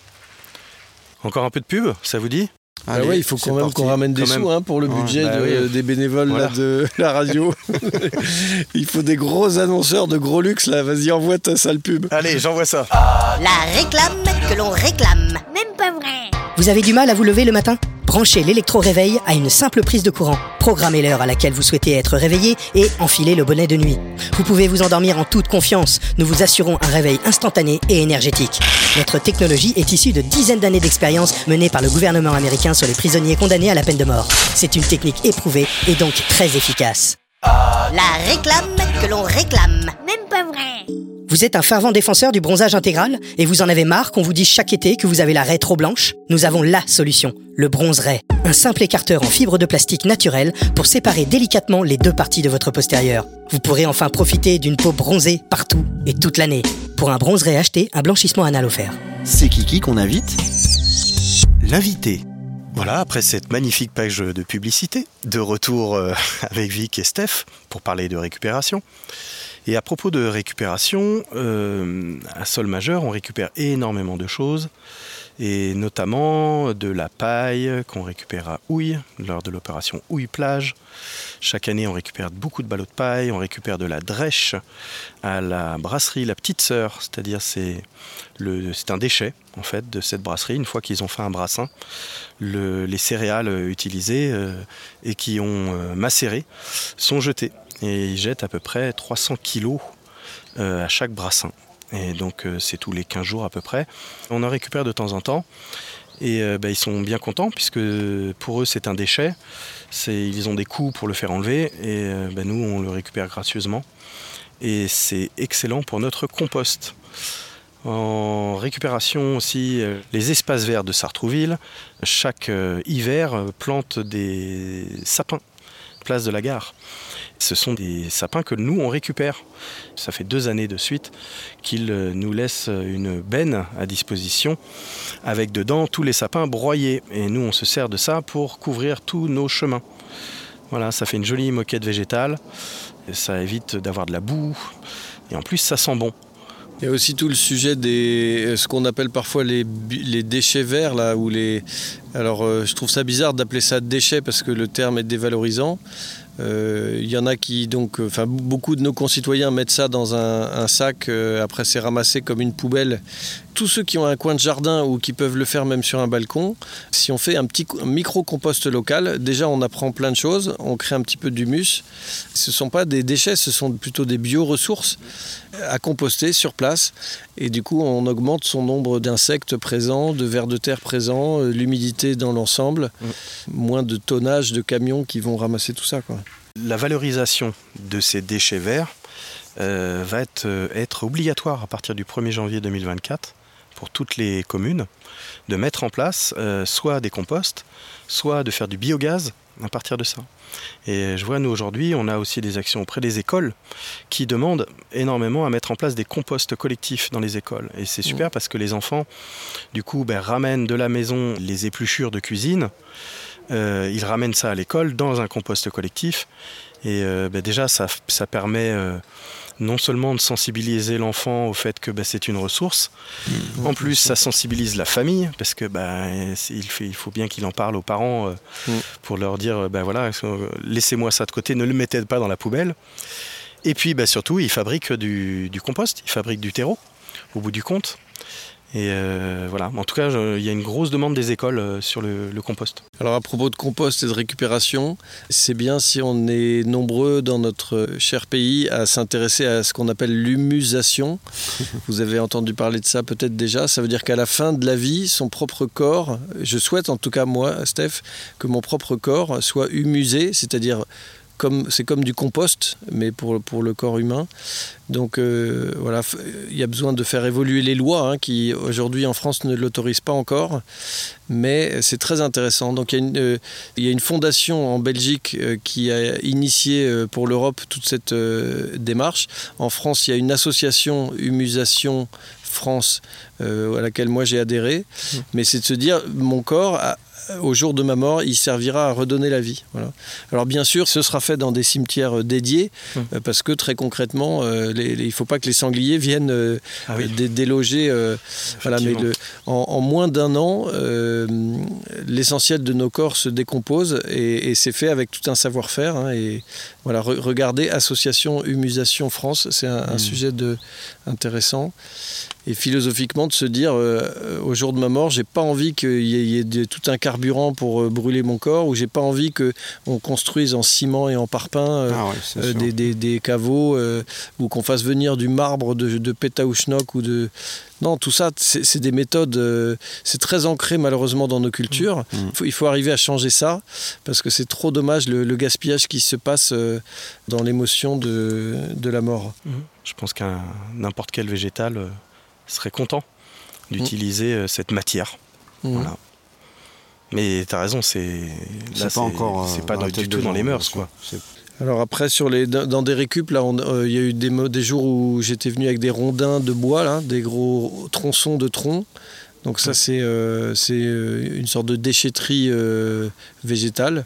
Encore un peu de pub, ça vous dit? Ah Allez, ouais, il faut quand même qu'on ramène des Quand sous hein, pour le budget bah de- oui. des bénévoles là, de la radio. il faut des gros annonceurs de gros luxe là. Vas-y, envoie ta sale pub. Allez, j'envoie ça. La réclame que l'on réclame. Même pas vrai. Vous avez du mal à vous lever le matin? Branchez l'électro-réveil à une simple prise de courant. Programmez l'heure à laquelle vous souhaitez être réveillé et enfilez le bonnet de nuit. Vous pouvez vous endormir en toute confiance. Nous vous assurons un réveil instantané et énergétique. Notre technologie est issue de dizaines d'années d'expérience menée par le gouvernement américain sur les prisonniers condamnés à la peine de mort. C'est une technique éprouvée et donc très efficace. La réclame que l'on réclame. Même pas vrai. Vous êtes un fervent défenseur du bronzage intégral et vous en avez marre qu'on vous dise chaque été que vous avez la raie trop blanche? Nous avons la solution, le bronze-raie. Un simple écarteur en fibre de plastique naturelle pour séparer délicatement les deux parties de votre postérieur. Vous pourrez enfin profiter d'une peau bronzée partout et toute l'année. Pour un bronze-raie acheté, un blanchissement anal offert. C'est Kiki qu'on invite L'invité. Voilà, après cette magnifique page de publicité, de retour euh, avec Vic et Steph pour parler de récupération. Et à propos de récupération, euh, à sol majeur, on récupère énormément de choses, et notamment de la paille qu'on récupère à Houille lors de l'opération Houille-Plage. Chaque année, on récupère beaucoup de ballots de paille, on récupère de la drèche à la brasserie La Petite Sœur, c'est-à-dire c'est un déchet en fait de cette brasserie une fois qu'ils ont fait un brassin le- les céréales euh, utilisées euh, et qui ont euh, macéré sont jetées. Et ils jettent à peu près 300 kilos à chaque brassin. Et donc euh, c'est tous les 15 jours à peu près. On en récupère de temps en temps. Et euh, bah, ils sont bien contents puisque pour eux c'est un déchet. Ils ont des coûts pour le faire enlever et euh, bah, nous on le récupère gracieusement. Et c'est excellent pour notre compost. En récupération aussi, les espaces verts de Sartrouville, chaque hiver, plantent des sapins, place de la gare. Ce sont des sapins que nous, on récupère. Ça fait deux années de suite qu'ils euh, nous laissent une benne à disposition avec dedans tous les sapins broyés. Et nous, on se sert de ça pour couvrir tous nos chemins. Voilà, ça fait une jolie moquette végétale. Ça évite d'avoir de la boue. Et en plus, ça sent bon. Il y a aussi tout le sujet des euh, ce qu'on appelle parfois les, déchets verts là les alors euh, je trouve ça bizarre d'appeler ça déchets parce que le terme est dévalorisant. Euh, Il y en a qui, donc, euh, enfin, beaucoup de nos concitoyens mettent ça dans un, un sac, euh, après c'est ramassé comme une poubelle. Tous ceux qui ont un coin de jardin ou qui peuvent le faire même sur un balcon, si on fait un petit micro-compost local, déjà on apprend plein de choses, on crée un petit peu d'humus. Ce ne sont pas des déchets, ce sont plutôt des bioressources à composter sur place. Et du coup, on augmente son nombre d'insectes présents, de vers de terre présents, euh, l'humidité dans l'ensemble, moins de tonnage de camions qui vont ramasser tout ça. Quoi. La valorisation de ces déchets verts euh, va être, euh, être obligatoire à partir du 1er janvier 2024 pour toutes les communes de mettre en place euh, soit des composts, soit de faire du biogaz à partir de ça. Et je vois, nous aujourd'hui, on a aussi des actions auprès des écoles qui demandent énormément à mettre en place des composts collectifs dans les écoles. Et c'est super parce que les enfants, du coup, ben, ramènent de la maison les épluchures de cuisine, euh, ils ramènent ça à l'école dans un compost collectif. Et euh, ben, déjà, ça, ça permet euh, non seulement de sensibiliser l'enfant au fait que ben, c'est une ressource, en plus ça sensibilise la famille, parce que c'est- il, fait- il faut bien qu'il en parle aux parents euh, Mm. pour leur dire, ben voilà, euh, laissez-moi ça de côté, ne le mettez pas dans la poubelle. Et puis surtout, ils fabriquent du, du compost, ils fabriquent du terreau, au bout du compte. Et euh, voilà, en tout cas, il y a une grosse demande des écoles euh, sur le, le compost. Alors à propos de compost et de récupération, c'est bien si on est nombreux dans notre cher pays à s'intéresser à ce qu'on appelle l'humusation. Vous avez entendu parler de ça peut-être déjà. Ça veut dire qu'à la fin de la vie, son propre corps, je souhaite en tout cas moi, Steph, que mon propre corps soit humusé, c'est-à-dire comme c'est comme du compost, mais pour, pour le corps humain. Donc euh, voilà, il y a besoin de faire évoluer les lois hein, qui aujourd'hui en France ne l'autorisent pas encore, mais c'est très intéressant. Donc il y a une, euh, il y a une fondation en Belgique euh, qui a initié pour l'Europe toute cette démarche. En France, il y a une association Humusation France euh, à laquelle moi j'ai adhéré, mais c'est de se dire mon corps a- au jour de ma mort, il servira à redonner la vie. Voilà. Alors bien sûr, ce sera fait dans des cimetières euh, dédiés, Hum. euh, parce que très concrètement, euh, les- les- il ne faut pas que les sangliers viennent Ah oui. dé- déloger. voilà, mais le- en, en moins d'un an, l'essentiel de nos corps se décompose et, et c'est fait avec tout un savoir-faire. hein, et voilà, re- regardez Association Humusation France, c'est un, un Mmh. sujet de, intéressant. Et philosophiquement, de se dire, euh, au jour de ma mort, j'ai pas envie qu'il y ait, il y ait de- tout un carburant pour euh, brûler mon corps, ou j'ai pas envie qu'on construise en ciment et en parpaing euh, Ah ouais, des, des- des caveaux, ou qu'on fasse venir du marbre de, de Pétaouchnok ou de. Non, tout ça, c'est des méthodes. euh, c'est très ancré malheureusement dans nos cultures. Mm. Il faut- il faut arriver à changer ça, parce que c'est trop dommage le, le gaspillage qui se passe euh, dans l'émotion de, de la mort. Je pense qu'un n'importe quel végétal euh, serait content d'utiliser euh, cette matière. Mm. Voilà. Mais tu as raison, c'est pas encore. euh, c'est pas dans du tout dans les mœurs quoi. Alors après, sur les, dans des récup, là, euh, il y a eu des, des jours où j'étais venu avec des rondins de bois, là, des gros tronçons de tronc. Donc ça, c'est euh, euh, une sorte de déchetterie euh, végétale.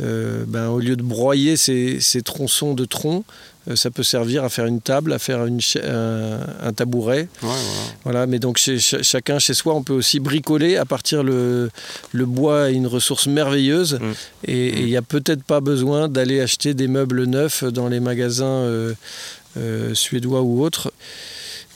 Euh, ben, au lieu de broyer ces, ces tronçons de tronc, euh, ça peut servir à faire une table, à faire une un, un tabouret. Ouais, voilà. Voilà, mais donc chez, chacun chez soi, on peut aussi bricoler à partir le, le bois est une ressource merveilleuse Mm. et il n'y a peut-être pas besoin d'aller acheter des meubles neufs dans les magasins suédois ou autres.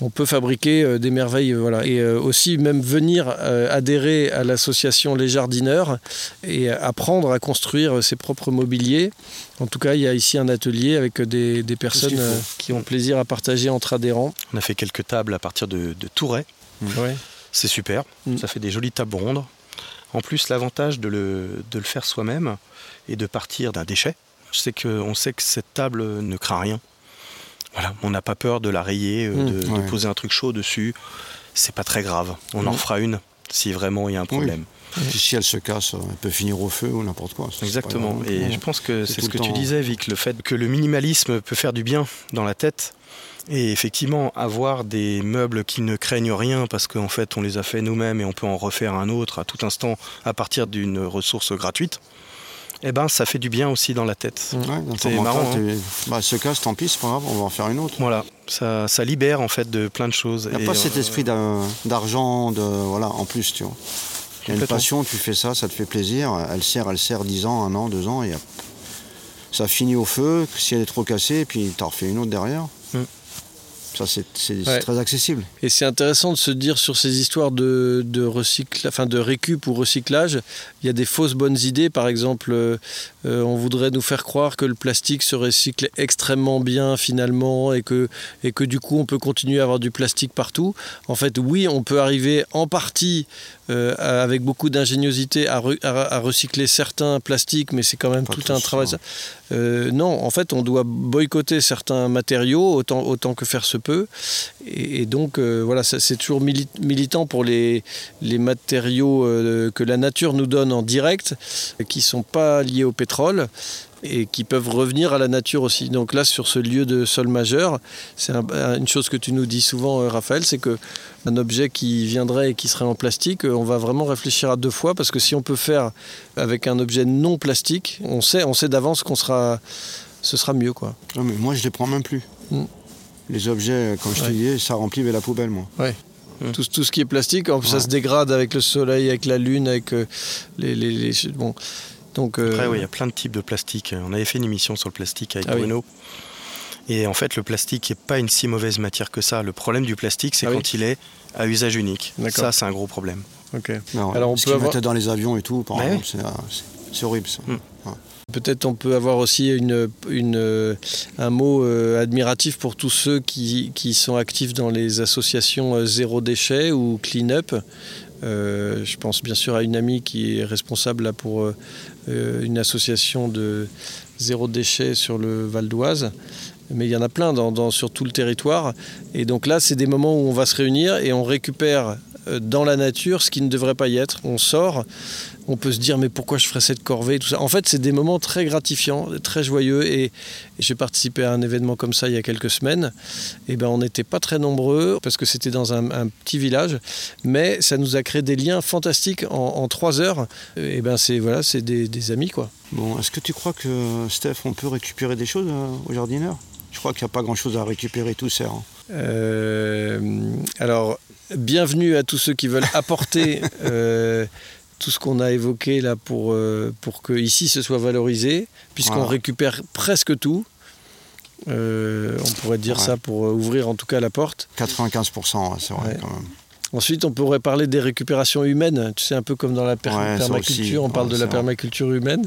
On peut fabriquer euh, des merveilles, euh, voilà, et euh, aussi même venir adhérer à l'association Les Jardineurs et apprendre à construire ses propres mobiliers. En tout cas, il y a ici un atelier avec des, des personnes qui ont plaisir à partager entre adhérents. On a fait quelques tables à partir de, de Touret. Ouais. C'est super, Mm. ça fait des jolies tables rondes. En plus, l'avantage de le, de le faire soi-même et de partir d'un déchet, c'est qu'on sait que cette table ne craint rien. Voilà, on n'a pas peur de la rayer, euh, Mm. de, poser un truc chaud dessus. C'est pas très grave. On en Mm. fera une si vraiment il y a un problème. Puis si elle se casse, elle peut finir au feu ou n'importe quoi. ça, Exactement. Et Ouais. je pense que C'est ce que tu temps. disais, Vic, le fait que le minimalisme peut faire du bien dans la tête. Et effectivement, avoir des meubles qui ne craignent rien parce qu'en fait on les a fait nous-mêmes et on peut en refaire un autre à tout instant à partir d'une ressource gratuite, eh ben ça fait du bien aussi dans la tête. Ouais, C'est marrant, hein. bah, se casse, tant pis, c'est pas grave, on va en faire une autre. Voilà, ça, ça libère en fait de plein de choses. Il n'y a Et, pas euh, cet esprit d'un- d'argent, de, voilà, en plus, tu vois. Il y a une passion, tu fais ça, ça te fait plaisir. Elle sert, elle sert 10 ans, un an, deux ans, et ça finit au feu, si elle est trop cassée, puis t'en refais une autre derrière. Mm. Ça, c'est Ouais. très accessible. Et c'est intéressant de se dire sur ces histoires de, de, recycla- enfin de récup ou recyclage, il y a des fausses bonnes idées. Par exemple, euh, euh, on voudrait nous faire croire que le plastique se recycle extrêmement bien finalement et que, et que du coup on peut continuer à avoir du plastique partout. En fait, oui, on peut arriver en partie euh, avec beaucoup d'ingéniosité à, re- à- à recycler certains plastiques, mais c'est quand même Pas tout un travail. hein. Euh, non, en fait, on doit boycotter certains matériaux autant, autant que faire se peut. Et, et donc, euh, voilà, c'est toujours mili- militant pour les, les matériaux que la nature nous donne en direct, qui ne sont pas liés au pétrole et qui peuvent revenir à la nature aussi. Donc là, sur ce lieu de sol majeur, c'est un- un- une chose que tu nous dis souvent, euh, Raphaël, c'est que un objet qui viendrait et qui serait en plastique, euh, on va vraiment réfléchir à deux fois parce que si on peut faire avec un objet non plastique, on sait, on sait d'avance qu'on sera, ce sera mieux, quoi. Non, mais moi, je les prends même plus. Mm. Les objets, comme je te Ouais. disais, ça remplit la poubelle, moi. Tout, tout ce qui est plastique, ça Ouais. se dégrade avec le soleil, avec la lune, avec euh, les, les- les- bon. Donc, euh, Après, oui, il y a plein de types de plastique. On avait fait une émission sur le plastique avec Ah oui. Bruno. Et en fait, le plastique n'est pas une si mauvaise matière que ça. Le problème du plastique, c'est Ah oui. quand il est à usage unique. Ça, c'est un gros problème. ok. Non, Alors, on ce peut avoir- dans les avions et tout, par Ouais. exemple, c'est, euh, c'est- horrible, ça. Mm. Peut-être on peut avoir aussi une, une, euh, un mot euh, admiratif pour tous ceux qui, qui sont actifs dans les associations zéro déchet ou clean up. Euh, je pense bien sûr à une amie qui est responsable là, pour euh, une association de zéro déchet sur le Val d'Oise. Mais il y en a plein dans, sur tout le territoire. Et donc là, c'est des moments où on va se réunir et on récupère euh, dans la nature ce qui ne devrait pas y être. On sort, on peut se dire mais pourquoi je ferais cette corvée tout ça. En fait, c'est des moments très gratifiants, très joyeux. Et, et j'ai participé à un événement comme ça il y a quelques semaines. Et ben on n'était pas très nombreux parce que c'était dans un, un petit village, mais ça nous a créé des liens fantastiques en, en trois heures. Et ben c'est voilà, c'est des, des amis quoi. Bon, est-ce que tu crois que, Steph, on peut récupérer des choses euh, au jardineur? Je crois qu'il n'y a pas grand-chose à récupérer, tout sert. hein. Euh, alors, bienvenue à tous ceux qui veulent apporter euh, tout ce qu'on a évoqué là pour, euh, pour que ici ce soit valorisé, puisqu'on Voilà. récupère presque tout. Euh, on pourrait dire Ouais. ça pour euh, ouvrir en tout cas la porte. 95%, ouais, c'est vrai, Ouais. quand même. Ensuite, on pourrait parler des récupérations humaines. Tu sais, un peu comme dans la per- Ouais, ça permaculture, on parle de la vrai. permaculture humaine.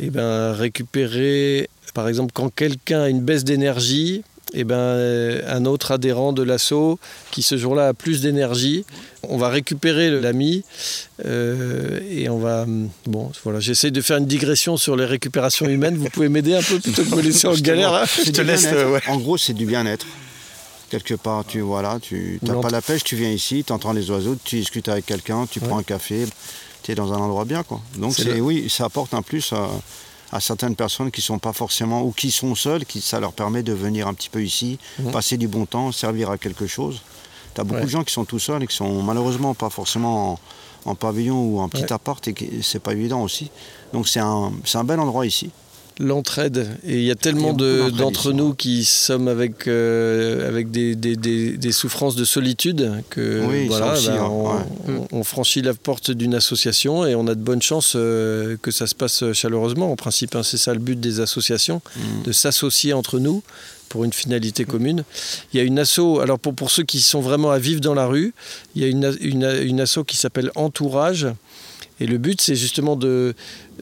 Et ben, récupérer, par exemple, quand quelqu'un a une baisse d'énergie, et ben, euh, un autre adhérent de l'assaut qui ce jour-là a plus d'énergie, on va récupérer le- l'ami euh, et on va. hum, Bon, voilà, j'essaie de faire une digression sur les récupérations humaines. Vous pouvez m'aider un peu plutôt que de me laisser en galère. hein Je te laisse, euh, ouais. En gros, c'est du bien-être. Quelque part, tu voilà, tu n'as pas la pêche, tu viens ici, tu entends les oiseaux, tu discutes avec quelqu'un, tu Ouais. prends un café, tu es dans un endroit bien. Quoi. Donc, C'est c'est, le- oui, ça apporte un plus à, à certaines personnes qui sont pas forcément, ou qui sont seules, qui, ça leur permet de venir un petit peu ici, Mhm. passer du bon temps, servir à quelque chose. Tu as beaucoup Ouais. de gens qui sont tout seuls et qui sont malheureusement pas forcément en, en pavillon ou en petit Ouais. appart et c'est pas évident aussi. Donc, c'est un, c'est un bel endroit ici. L'entraide. Et il y a tellement de- d'entre nous qui sommes avec, euh, avec des, des- des- des souffrances de solitude que Oui, voilà, aussi, ben, hein, on, ouais. on- on franchit la porte d'une association et on a de bonnes chances euh, que ça se passe chaleureusement. En principe, hein, c'est ça le but des associations, Mm. de s'associer entre nous pour une finalité commune. Il y a une asso, alors pour, pour ceux qui sont vraiment à vivre dans la rue, il y a une, une, une asso qui s'appelle Entourage. Et le but, c'est justement de,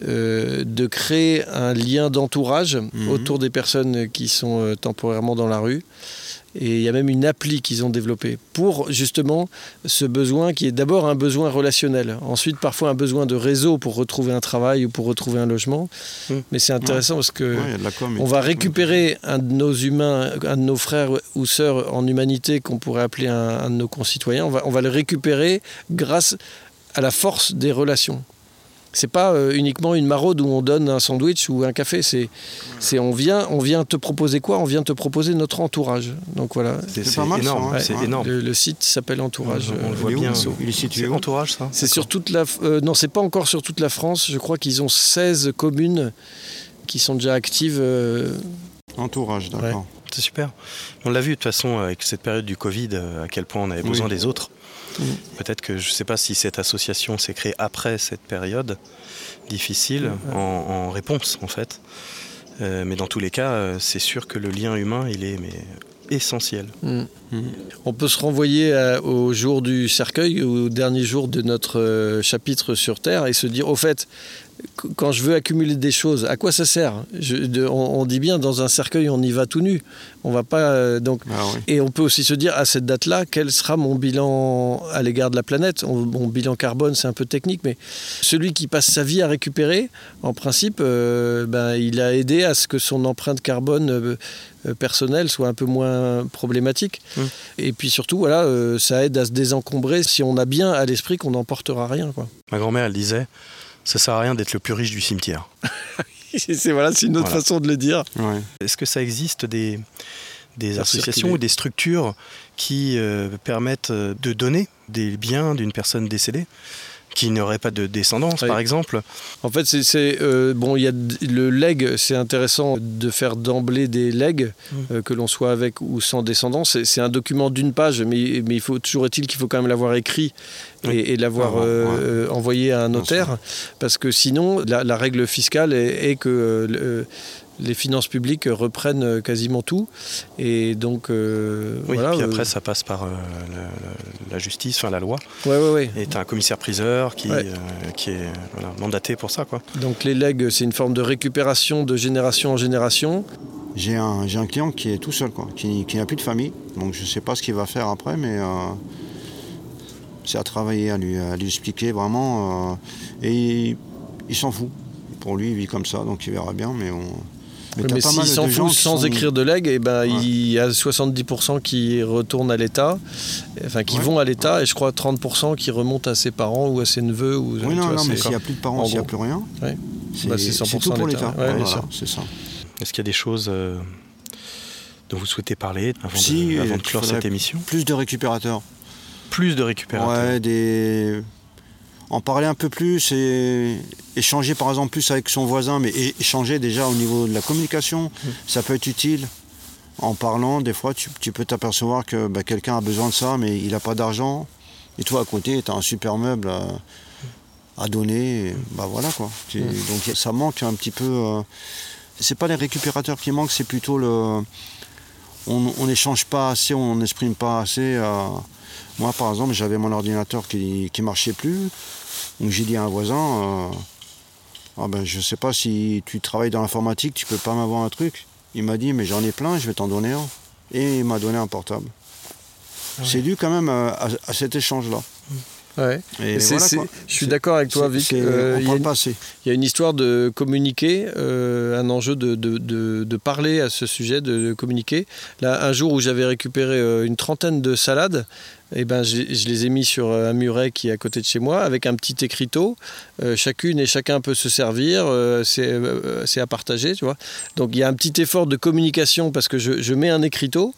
euh, de créer un lien d'entourage Mhm. autour des personnes qui sont euh, temporairement dans la rue. Et il y a même une appli qu'ils ont développée pour justement ce besoin qui est d'abord un besoin relationnel, ensuite parfois un besoin de réseau pour retrouver un travail ou pour retrouver un logement. Mhm. Mais c'est intéressant parce que Ouais, com on va récupérer un de nos humains, un de nos frères ou sœurs en humanité qu'on pourrait appeler un, un de nos concitoyens. On va, on va le récupérer grâce à la force des relations. C'est pas euh, uniquement une maraude où on donne un sandwich ou un café. C'est, c'est on vient, on vient te proposer quoi? On vient te proposer notre entourage. Donc voilà. C'est C'est c'est pas mal, ça, énorme. hein. c'est Ouais. énorme. Le, le site s'appelle Entourage. on, on le euh, voit bien. Il est situé C'est où entourage, ça? C'est sur toute la. euh, non, c'est pas encore sur toute la France. Je crois qu'ils ont 16 communes qui sont déjà actives. euh, Entourage, d'accord. C'est super. On l'a vu de toute façon avec cette période du Covid, à quel point on avait besoin Oui. des autres. Mm. Peut-être que je ne sais pas si cette association s'est créée après cette période difficile, en, en réponse en fait. Euh, mais dans tous les cas, euh, c'est sûr que le lien humain, il est mais, essentiel. Mm. On peut se renvoyer à- au jour du cercueil, au dernier jour de notre euh, chapitre sur Terre, et se dire, au fait, quand je veux accumuler des choses, à quoi ça sert Je- de- on, on dit bien, dans un cercueil, on y va tout nu. On va pas euh, donc. Ah oui. Et on peut aussi se dire, à cette date-là, quel sera mon bilan à l'égard de la planète? On- Mon bilan carbone, c'est un peu technique, mais celui qui passe sa vie à récupérer, en principe, euh, ben, il a aidé à ce que son empreinte carbone euh, personnelle soit un peu moins problématique. Mm. Et puis surtout, voilà, ça aide à se désencombrer si on a bien à l'esprit qu'on n'emportera rien. Quoi. Ma grand-mère, elle disait ça sert à rien d'être le plus riche du cimetière. c'est voilà, c'est une autre Voilà. façon de le dire. Ouais. Est-ce que ça existe des, associations ou des structures qui euh, permettent euh, de donner des biens d'une personne décédée? Qui n'aurait pas de descendance, Oui. par exemple En fait, c'est- euh, bon, il y a le leg, c'est intéressant de faire d'emblée des legs, Mm. euh, que l'on soit avec ou sans descendance. C'est un document d'une page, mais, mais il faut toujours est-il qu'il faut quand même l'avoir écrit et, Oui. et l'avoir Ah euh, ouais. envoyé à un notaire, parce que sinon, la, la règle fiscale est, est que les finances publiques reprennent euh, quasiment tout, et donc euh, Oui, voilà. puis euh, après, ça passe par euh, la, justice, enfin la loi. ouais, ouais, ouais. Et tu un commissaire-priseur qui, Ouais. euh, qui est voilà, mandaté pour ça. Quoi. Donc les legs, c'est une forme de récupération de génération en génération. J'ai un, j'ai un client qui est tout seul, quoi, qui, qui n'a plus de famille. Donc je ne sais pas ce qu'il va faire après, mais euh, c'est à travailler, à lui, à lui expliquer vraiment. euh, et il, il s'en fout. Pour lui, il vit comme ça, donc il verra bien. Mais, on, Mais, t'as pas s'il mal s'en de gens fout qui sans sont- écrire de leg, et ben, Ouais. il y a 70% qui retournent à l'État, enfin qui Ouais. vont à l'État, et je crois 30% qui remontent à ses parents ou à ses neveux. Ou, Oui, non, vois, non, mais s'il n'y a plus de parents, En s'il n'y a plus rien, Ouais. c'est Bah, c'est c'est 100% tout pour l'État. Voilà, c'est ça. Est-ce qu'il y a des choses euh, dont vous souhaitez parler avant, Si, de, avant de clore cette émission? Plus de récupérateurs. Plus de récupérateurs. Ouais, des... En parler un peu plus et échanger par exemple plus avec son voisin, mais échanger déjà au niveau de la communication, ça peut être utile. En parlant, des fois, tu, tu peux t'apercevoir que bah, quelqu'un a besoin de ça, mais il n'a pas d'argent. Et toi, à côté, tu as un super meuble à, à donner. et bah voilà quoi. Tu- Donc ça manque un petit peu. euh, c'est pas les récupérateurs qui manquent, c'est plutôt le. On n'échange pas assez, on n'exprime pas assez. euh, moi, par exemple, j'avais mon ordinateur qui ne marchait plus. Donc j'ai dit à un voisin, euh, ah ben, je ne sais pas si tu travailles dans l'informatique, tu peux pas m'avoir un truc. Il m'a dit, mais j'en ai plein, je vais t'en donner un. Et il m'a donné un portable. C'est dû quand même à, cet échange-là. Ouais. Et voilà, je suis d'accord avec toi, Vic. Euh, il y a une- y a histoire de communiquer, euh, un enjeu de, de- de- de parler à ce sujet, de, de communiquer. Là, un jour où j'avais récupéré euh, une trentaine de salades, eh ben, je les ai mis sur euh, un muret qui est à côté de chez moi, avec un petit écriteau. Euh, chacune et chacun peut se servir, euh, c'est à partager. Donc il y a un petit effort de communication parce que je, mets un écriteau.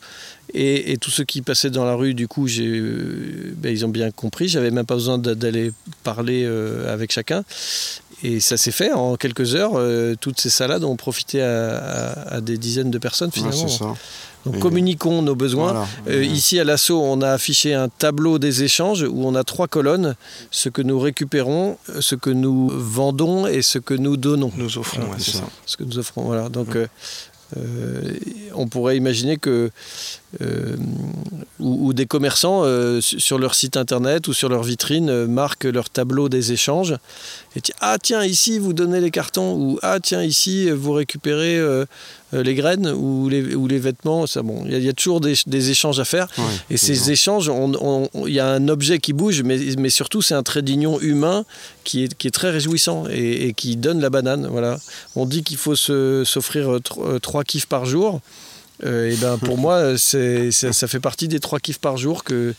Et, et tous ceux qui passaient dans la rue, du coup, ben, ils ont bien compris. J'avais même pas besoin d'a- d'aller parler avec chacun. Et ça s'est fait en quelques heures. euh, toutes ces salades ont profité à, à- à des dizaines de personnes finalement. ça. Donc Et- communiquons nos besoins. Voilà. Euh, ici à l'assaut, on a affiché un tableau des échanges où on a trois colonnes ce que nous récupérons, ce que nous vendons et ce que nous donnons. Nous offrons, ouais, c'est ça. ça. Ce que nous offrons. Voilà. Donc euh, euh, on pourrait imaginer que ou, ou des commerçants euh, su- sur leur site internet ou sur leur vitrine euh, marquent leur tableau des échanges et ah tiens ici vous donnez les cartons ou ah tiens ici vous récupérez euh, euh, les graines ou les, ou les vêtements. Ça bon il y, a- il y a toujours des, des échanges à faire. Et ces échanges on- on- on- il y a un objet qui bouge mais, mais surtout c'est un trait d'union humain qui est, qui est très réjouissant et, et qui donne la banane voilà. On dit qu'il faut s'offrir euh, tro- euh, trois kiffs par jour euh, et ben pour moi c'est ça, ça fait partie des trois kiffs par jour que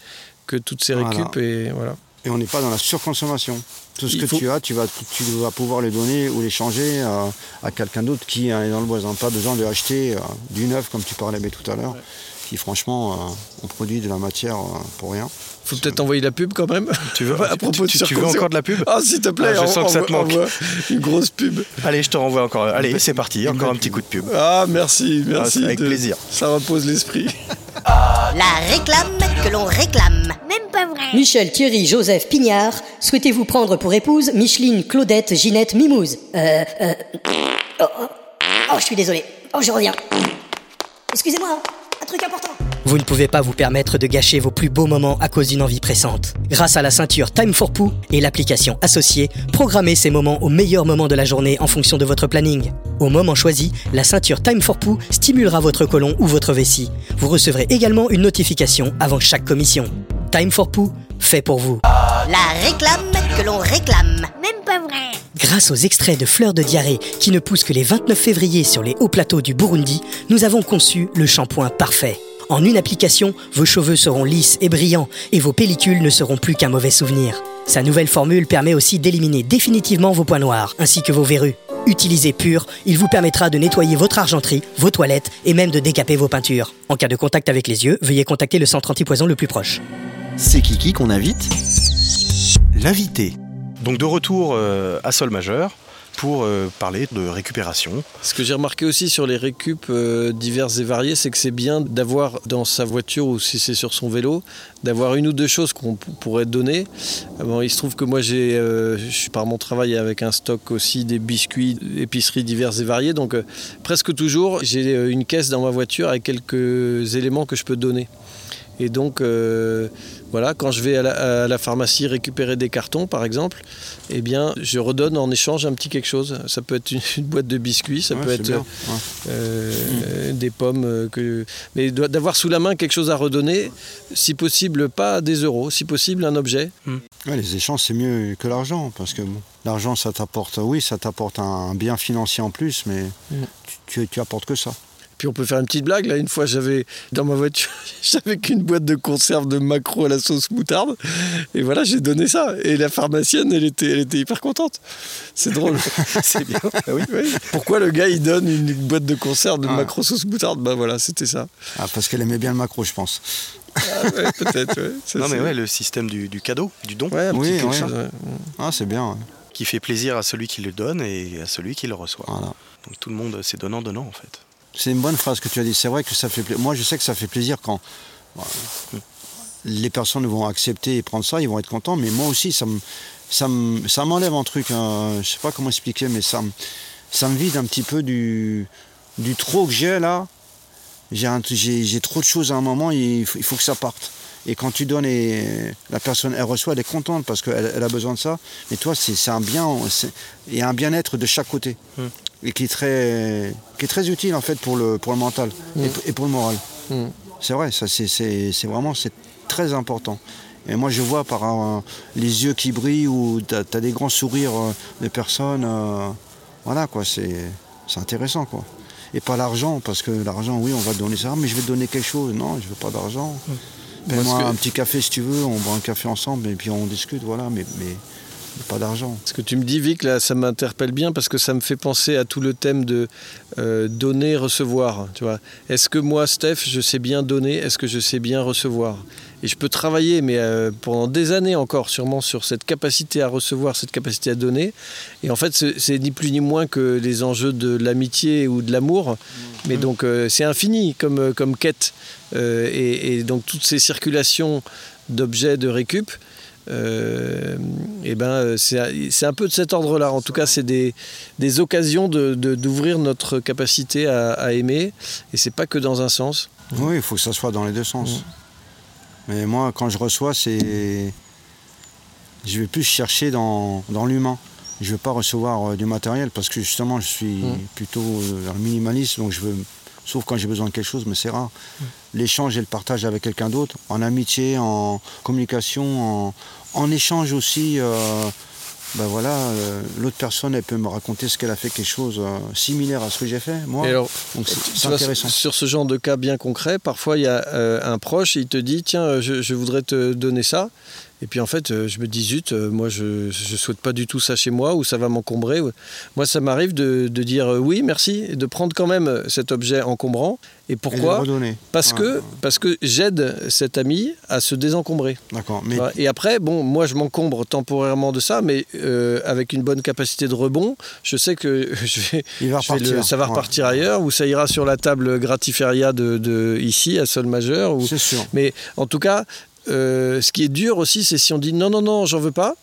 que toutes ces Voilà. récup et voilà Et on n'est pas dans la surconsommation. Tout ce Il que faut- tu as, tu vas, tu vas pouvoir le donner ou l'échanger à, à quelqu'un d'autre qui est dans le voisin. Pas besoin de acheter euh, du neuf, comme tu parlais mais tout à l'heure, qui franchement, euh, on produit de la matière pour rien. Faut peut-être envoyer la pub quand même Tu veux, À propos tu, de tu- tu veux encore de la pub? Ah s'il te plaît Ah, je sens que ça te manque. une grosse pub Allez, je te renvoie encore. Allez, c'est parti. Encore un petit coup de pub. ah merci merci avec de- plaisir. ça repose l'esprit La réclame que l'on réclame. Même pas vrai. Michel, Thierry, Joseph, Pignard, souhaitez-vous prendre pour épouse Micheline, Claudette, Ginette, Mimouze Euh, euh, oh, oh. Oh, je suis désolé. Oh, je reviens. Excusez-moi, hein. un truc important. Vous ne pouvez pas vous permettre de gâcher vos plus beaux moments à cause d'une envie pressante. Grâce à la ceinture Time for Poo et l'application associée, programmez ces moments au meilleur moment de la journée en fonction de votre planning. Au moment choisi, la ceinture Time for Poo stimulera votre côlon ou votre vessie. Vous recevrez également une notification avant chaque commission. Time for Poo, fait pour vous. La réclame que l'on réclame. Même pas vrai. Grâce aux extraits de fleurs de diarrhée qui ne poussent que les 29 février sur les hauts plateaux du Burundi, nous avons conçu le shampoing parfait. En une application, vos cheveux seront lisses et brillants et vos pellicules ne seront plus qu'un mauvais souvenir. Sa nouvelle formule permet aussi d'éliminer définitivement vos points noirs ainsi que vos verrues. Utilisé pur, il vous permettra de nettoyer votre argenterie, vos toilettes et même de décaper vos peintures. En cas de contact avec les yeux, veuillez contacter le centre antipoison le plus proche. C'est Kiki qu'on invite L'invité. Donc de retour euh, à sol majeur pour euh, parler de récupération. Ce que j'ai remarqué aussi sur les récup euh, diverses et variées, c'est que c'est bien d'avoir dans sa voiture ou si c'est sur son vélo, d'avoir une ou deux choses qu'on pourrait donner. Euh, Bon, il se trouve que moi, euh, par mon travail avec un stock aussi des biscuits, épiceries diverses et variées. Donc presque toujours, j'ai une caisse dans ma voiture avec quelques éléments que je peux donner. Et donc, euh, voilà, quand je vais à la, à la pharmacie récupérer des cartons, par exemple, eh bien, je redonne en échange un petit quelque chose. Ça peut être une, une boîte de biscuits, ça Ouais, peut être ouais. euh, des pommes, euh, que... mais d'avoir sous la main quelque chose à redonner, si possible pas des euros, si possible un objet. Ouais, les échanges, c'est mieux que l'argent, parce que bon, l'argent, ça t'apporte, oui, ça t'apporte un bien financier en plus, mais Mm. tu, tu, tu apportes que ça. Puis on peut faire une petite blague. Là, une fois, j'avais dans ma voiture, j'avais qu'une boîte de conserve de maquereau à la sauce moutarde. Et voilà, j'ai donné ça. Et la pharmacienne, elle était, elle était hyper contente. C'est drôle. C'est bien. Ah oui, oui. Pourquoi le gars, il donne une boîte de conserve de Ah. maquereau sauce moutarde? Bah voilà, c'était ça. Ah, parce qu'elle aimait bien le macro, je pense. Ah ouais, peut-être. ouais. Ça, Non mais ouais, le système du, du cadeau, du don, Ouais, un petit Oui, quelque ouais. chose, ouais. Ah, c'est bien. ouais. qui fait plaisir à celui qui le donne et à celui qui le reçoit. Voilà. Donc tout le monde, c'est donnant-donnant en fait. C'est une bonne phrase que tu as dit. C'est vrai que ça fait plaisir. Moi, je sais que ça fait plaisir quand les personnes vont accepter et prendre ça, ils vont être contents. Mais moi aussi, ça me, ça me- ça m'enlève un truc. hein. Je sais pas comment expliquer, mais ça, me- vide un petit peu du, trop que j'ai là. J'ai trop de choses à un moment. Faut, il faut que ça parte. Et quand tu donnes, et la personne, elle reçoit, elle est contente parce qu'elle elle a besoin de ça. Mais toi, c'est un bien, il y a un bien-être de chaque côté. Et qui est, très, qui est très utile en fait pour le, pour le mental et, et pour le moral. Mm. C'est vrai, ça c'est- vraiment très important. Et moi je vois par euh, les yeux qui brillent ou tu as, des grands sourires euh, de personnes. euh, voilà quoi, c'est intéressant quoi. Et pas l'argent, parce que l'argent, oui, on va te donner ça, mais je vais te donner quelque chose. Non, je veux pas d'argent. Que- un petit café si tu veux, on boit un café ensemble et puis on discute, voilà, mais, mais, pas d'argent. Ce que tu me dis, Vic, là, ça m'interpelle bien parce que ça me fait penser à tout le thème de euh, donner, recevoir. Tu vois, est-ce que moi, Steph, je sais bien donner? Est-ce que je sais bien recevoir? Et je peux travailler, mais euh, pendant des années encore, sûrement sur cette capacité à recevoir, cette capacité à donner. Et en fait, c'est ni plus ni moins que les enjeux de l'amitié ou de l'amour. Mais donc, euh, c'est infini comme, comme quête. Euh, et, et donc, toutes ces circulations d'objets de récup. Euh, et ben euh, c'est un peu de cet ordre-là. En tout cas, c'est des, des occasions de- de- d'ouvrir notre capacité à, à aimer. Et c'est pas que dans un sens. Oui, il faut que ça soit dans les deux sens. Mais moi, quand je reçois, c'est. Je vais plus chercher dans, dans l'humain. Je ne veux pas recevoir euh, du matériel parce que justement, je suis plutôt euh, vers le minimalisme, donc je veux. Sauf quand j'ai besoin de quelque chose, mais c'est rare. L'échange et le partage avec quelqu'un d'autre, en amitié, en communication, en, en échange aussi. euh, ben voilà, euh, l'autre personne, elle peut me raconter ce qu'elle a fait, quelque chose euh, similaire à ce que j'ai fait, moi. Et alors, donc c'est vois, intéressant. Sur ce genre de cas bien concret, parfois il y a un proche, il te dit tiens, je, je voudrais te donner ça. Et puis en fait, euh, je me dis zut, euh, moi je ne souhaite pas du tout ça chez moi ou ça va m'encombrer. Moi, ça m'arrive de, de dire euh, oui, merci, et de prendre quand même cet objet encombrant. Et pourquoi. Parce Ouais. que, parce que j'aide cet ami à se désencombrer. D'accord, mais. Et après, bon, moi je m'encombre temporairement de ça, mais euh, avec une bonne capacité de rebond, je sais que je vais, il va je vais le- repartir. ça va Ouais. repartir ailleurs, ou ça ira sur la table gratiféria de, de ici, à Sol Majeur. Ou... C'est sûr. Mais en tout cas, euh, ce qui est dur aussi, c'est si on dit non, non, non, j'en veux pas.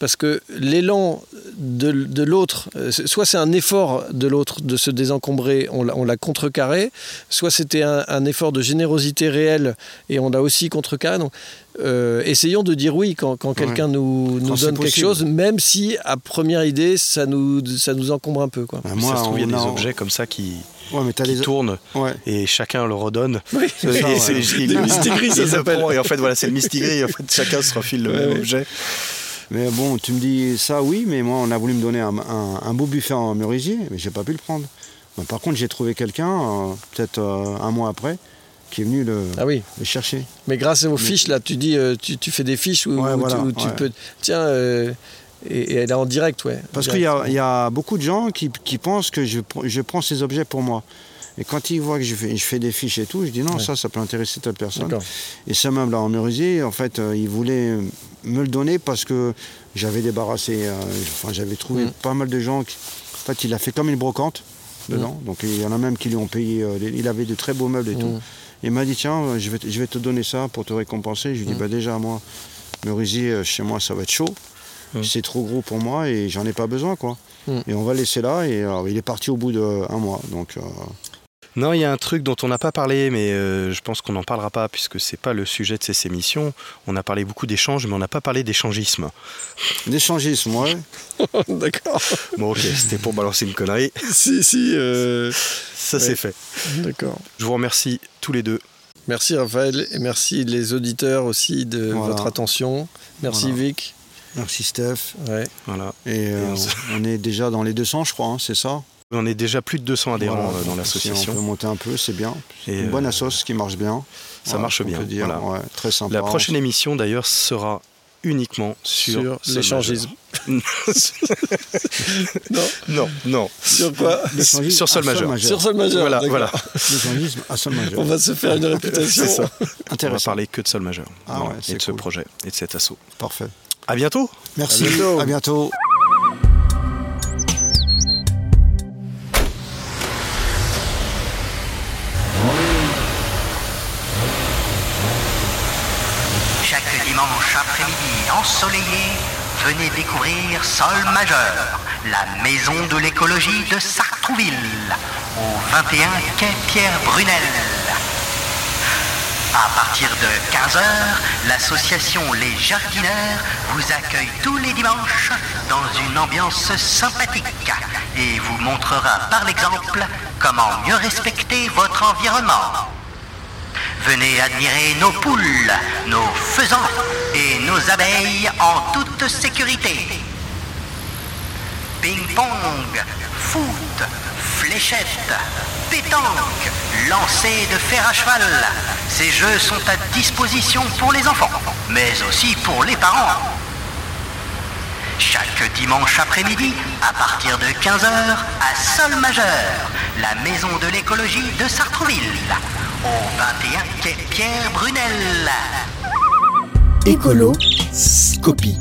parce que l'élan de, de l'autre, euh, soit c'est un effort de l'autre de se désencombrer, on l'a- on l'a contrecarré, soit c'était un, un effort de générosité réelle et on l'a aussi contrecarré. Donc, euh, essayons de dire oui quand, quand quelqu'un nous, nous Quand donne quelque chose, même si à première idée ça nous, ça nous encombre un peu. Quoi. Bah, ça moi, se trouve, il y a on des a- objets comme ça qui, Ouais, mais t'as qui les. tournent Ouais. et chacun le redonne. Oui. Ouais. c'est- Des mistigris, ça s'appelle. Et en fait, voilà, c'est le mistigris. En fait, chacun se refile le Ouais, même ouais. objet. Mais bon, tu me dis ça, oui, mais moi, on a voulu me donner un, un- un beau buffet en merisier, mais j'ai pas pu le prendre. Bah, par contre, j'ai trouvé quelqu'un, euh, peut-être euh, un mois après, qui est venu le, Ah oui, le chercher. mais grâce aux fiches, là, tu dis, euh, tu, tu fais des fiches où, Ouais, où voilà, tu, où tu ouais. peux. Tiens, euh, et, et elle est en direct, ouais. Parce qu'il y, il y a beaucoup de gens qui, qui pensent que je, je prends ces objets pour moi. Et quand ils voient que je fais, je fais des fiches et tout, je dis non, Ouais. ça, ça peut intéresser telle personne. Et ce meuble-là en merisier, en fait, euh, ils voulaient me le donner parce que j'avais débarrassé, euh, enfin, j'avais trouvé Mm. pas mal de gens. Qui, en fait, il a fait comme une brocante dedans. Donc il y en a même qui lui ont payé. euh, il avait de très beaux meubles et tout. Mm. Il m'a dit tiens, je vais, te- je vais te donner ça pour te récompenser. Je lui ai dit Mm. bah déjà moi, merisier chez moi ça va être chaud. C'est trop gros pour moi et j'en ai pas besoin quoi. Et on va laisser là et euh, il est parti au bout d'un mois. Donc euh, Non, il y a un truc dont on n'a pas parlé, mais euh, je pense qu'on n'en parlera pas puisque c'est pas le sujet de ces émissions. On a parlé beaucoup d'échanges, mais on n'a pas parlé d'échangisme. d'échangisme, ouais. D'accord. Bon, ok, c'était pour balancer une connerie. si, si. euh, Ça, Ouais. c'est fait. D'accord. Je vous remercie tous les deux. Merci Raphaël et merci les auditeurs aussi de Voilà. votre attention. Merci Voilà. Vic. Merci Steph. Ouais. Voilà. Et euh, on est déjà dans les 200 je crois, hein, c'est ça On est déjà plus de 200 adhérents Voilà. euh, dans Si on peut l'association. monter un peu, c'est bien. C'est Et, une bonne euh, assoce qui marche bien. Ça Voilà, marche on bien. peut dire, voilà. ouais, très sympa. La prochaine émission, d'ailleurs, sera uniquement sur, Sur l'échangisme. Non. non, non. Sur quoi sur sol majeur. Sur sol majeur. Voilà, voilà. L'échangisme à sol majeur. On va se faire une réputation. C'est ça. On va parler que de sol majeur. Ah Voilà, ouais, et c'est de ce projet et de cet assaut. Parfait. À bientôt. Merci. À bientôt. À bientôt. Chaque dimanche après-midi ensoleillé, venez découvrir Sol Majeur, la maison de l'écologie de Sartrouville, au 21 quai Pierre Brunel. À partir de 15h, l'association Les Jardineurs vous accueille tous les dimanches dans une ambiance sympathique et vous montrera par l'exemple comment mieux respecter votre environnement. Venez admirer nos poules, nos faisans et nos abeilles en toute sécurité. Ping-pong, foot, fléchette, pétanque, lancer de fer à cheval. Ces jeux sont à disposition pour les enfants, mais aussi pour les parents. Chaque dimanche après-midi, à partir de 15h, à Sol Majeur, la maison de l'écologie de Sartrouville, au 21 quai Pierre Brunel. Écolo, Scopie.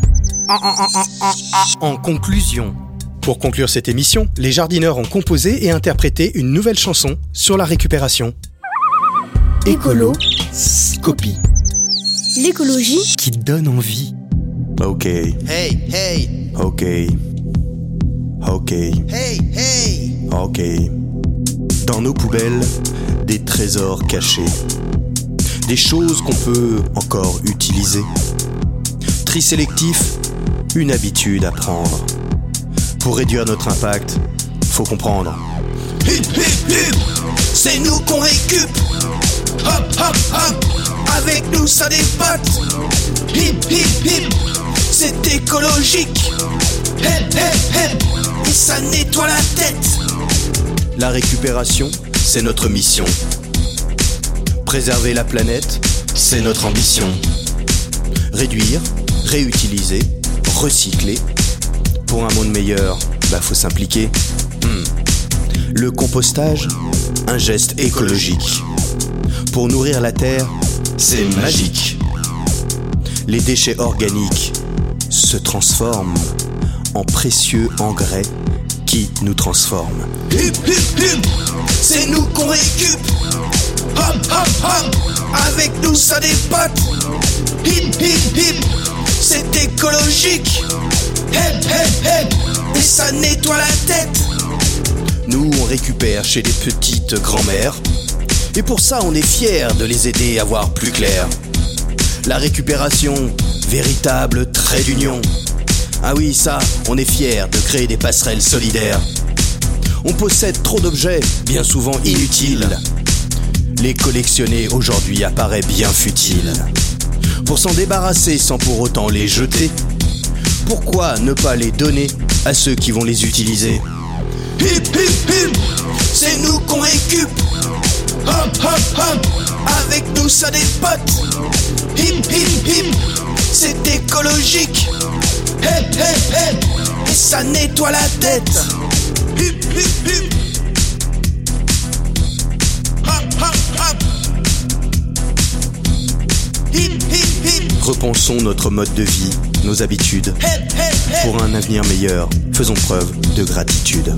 En conclusion, pour conclure cette émission, les jardineurs ont composé et interprété une nouvelle chanson sur la récupération. Écolo, Scopie, L'écologie, qui donne envie. Ok, Hey, hey, ok, ok, hey, hey. ok. Dans nos poubelles, des trésors cachés. Des choses qu'on peut encore utiliser. Tri sélectif, une habitude à prendre. Pour réduire notre impact, faut comprendre. Hip, hip, hip. C'est nous qu'on récup. Hop, hop, hop. Avec nous, ça dépote. Hip, hip, hip. C'est écologique. Hip, hip, hip. Et ça nettoie la tête. La récupération, c'est notre mission. Préserver la planète, c'est notre ambition. Réduire, réutiliser, recycler. Pour un monde meilleur, bah faut s'impliquer. Hmm. Le compostage, un geste écologique. Pour nourrir la terre, c'est magique. Les déchets organiques se transforment en précieux engrais qui nous transforment. Hip, hip, hip. C'est nous qu'on récup. Hop, hop, hop. Avec nous, ça dépote. Hip, hip, hip. C'est écologique. Et ça nettoie la tête. Nous, on récupère chez les petites grand-mères. Et pour ça, on est fiers de les aider à voir plus clair. La récupération, véritable trait d'union. Ah oui, ça, on est fiers de créer des passerelles solidaires. On possède trop d'objets, bien souvent inutiles. Les collectionner aujourd'hui apparaît bien futile. Pour s'en débarrasser sans pour autant les jeter, pourquoi ne pas les donner à ceux qui vont les utiliser Hip hip hip, c'est nous qu'on récup. Hop hop hop, avec nous ça des potes. Hip hip hip, c'est écologique. Hep hep hep, et ça nettoie la tête. Hip hip hip. Hop hop hop. Hip hip hip. Repensons notre mode de vie, nos habitudes. Pour un avenir meilleur, faisons preuve de gratitude.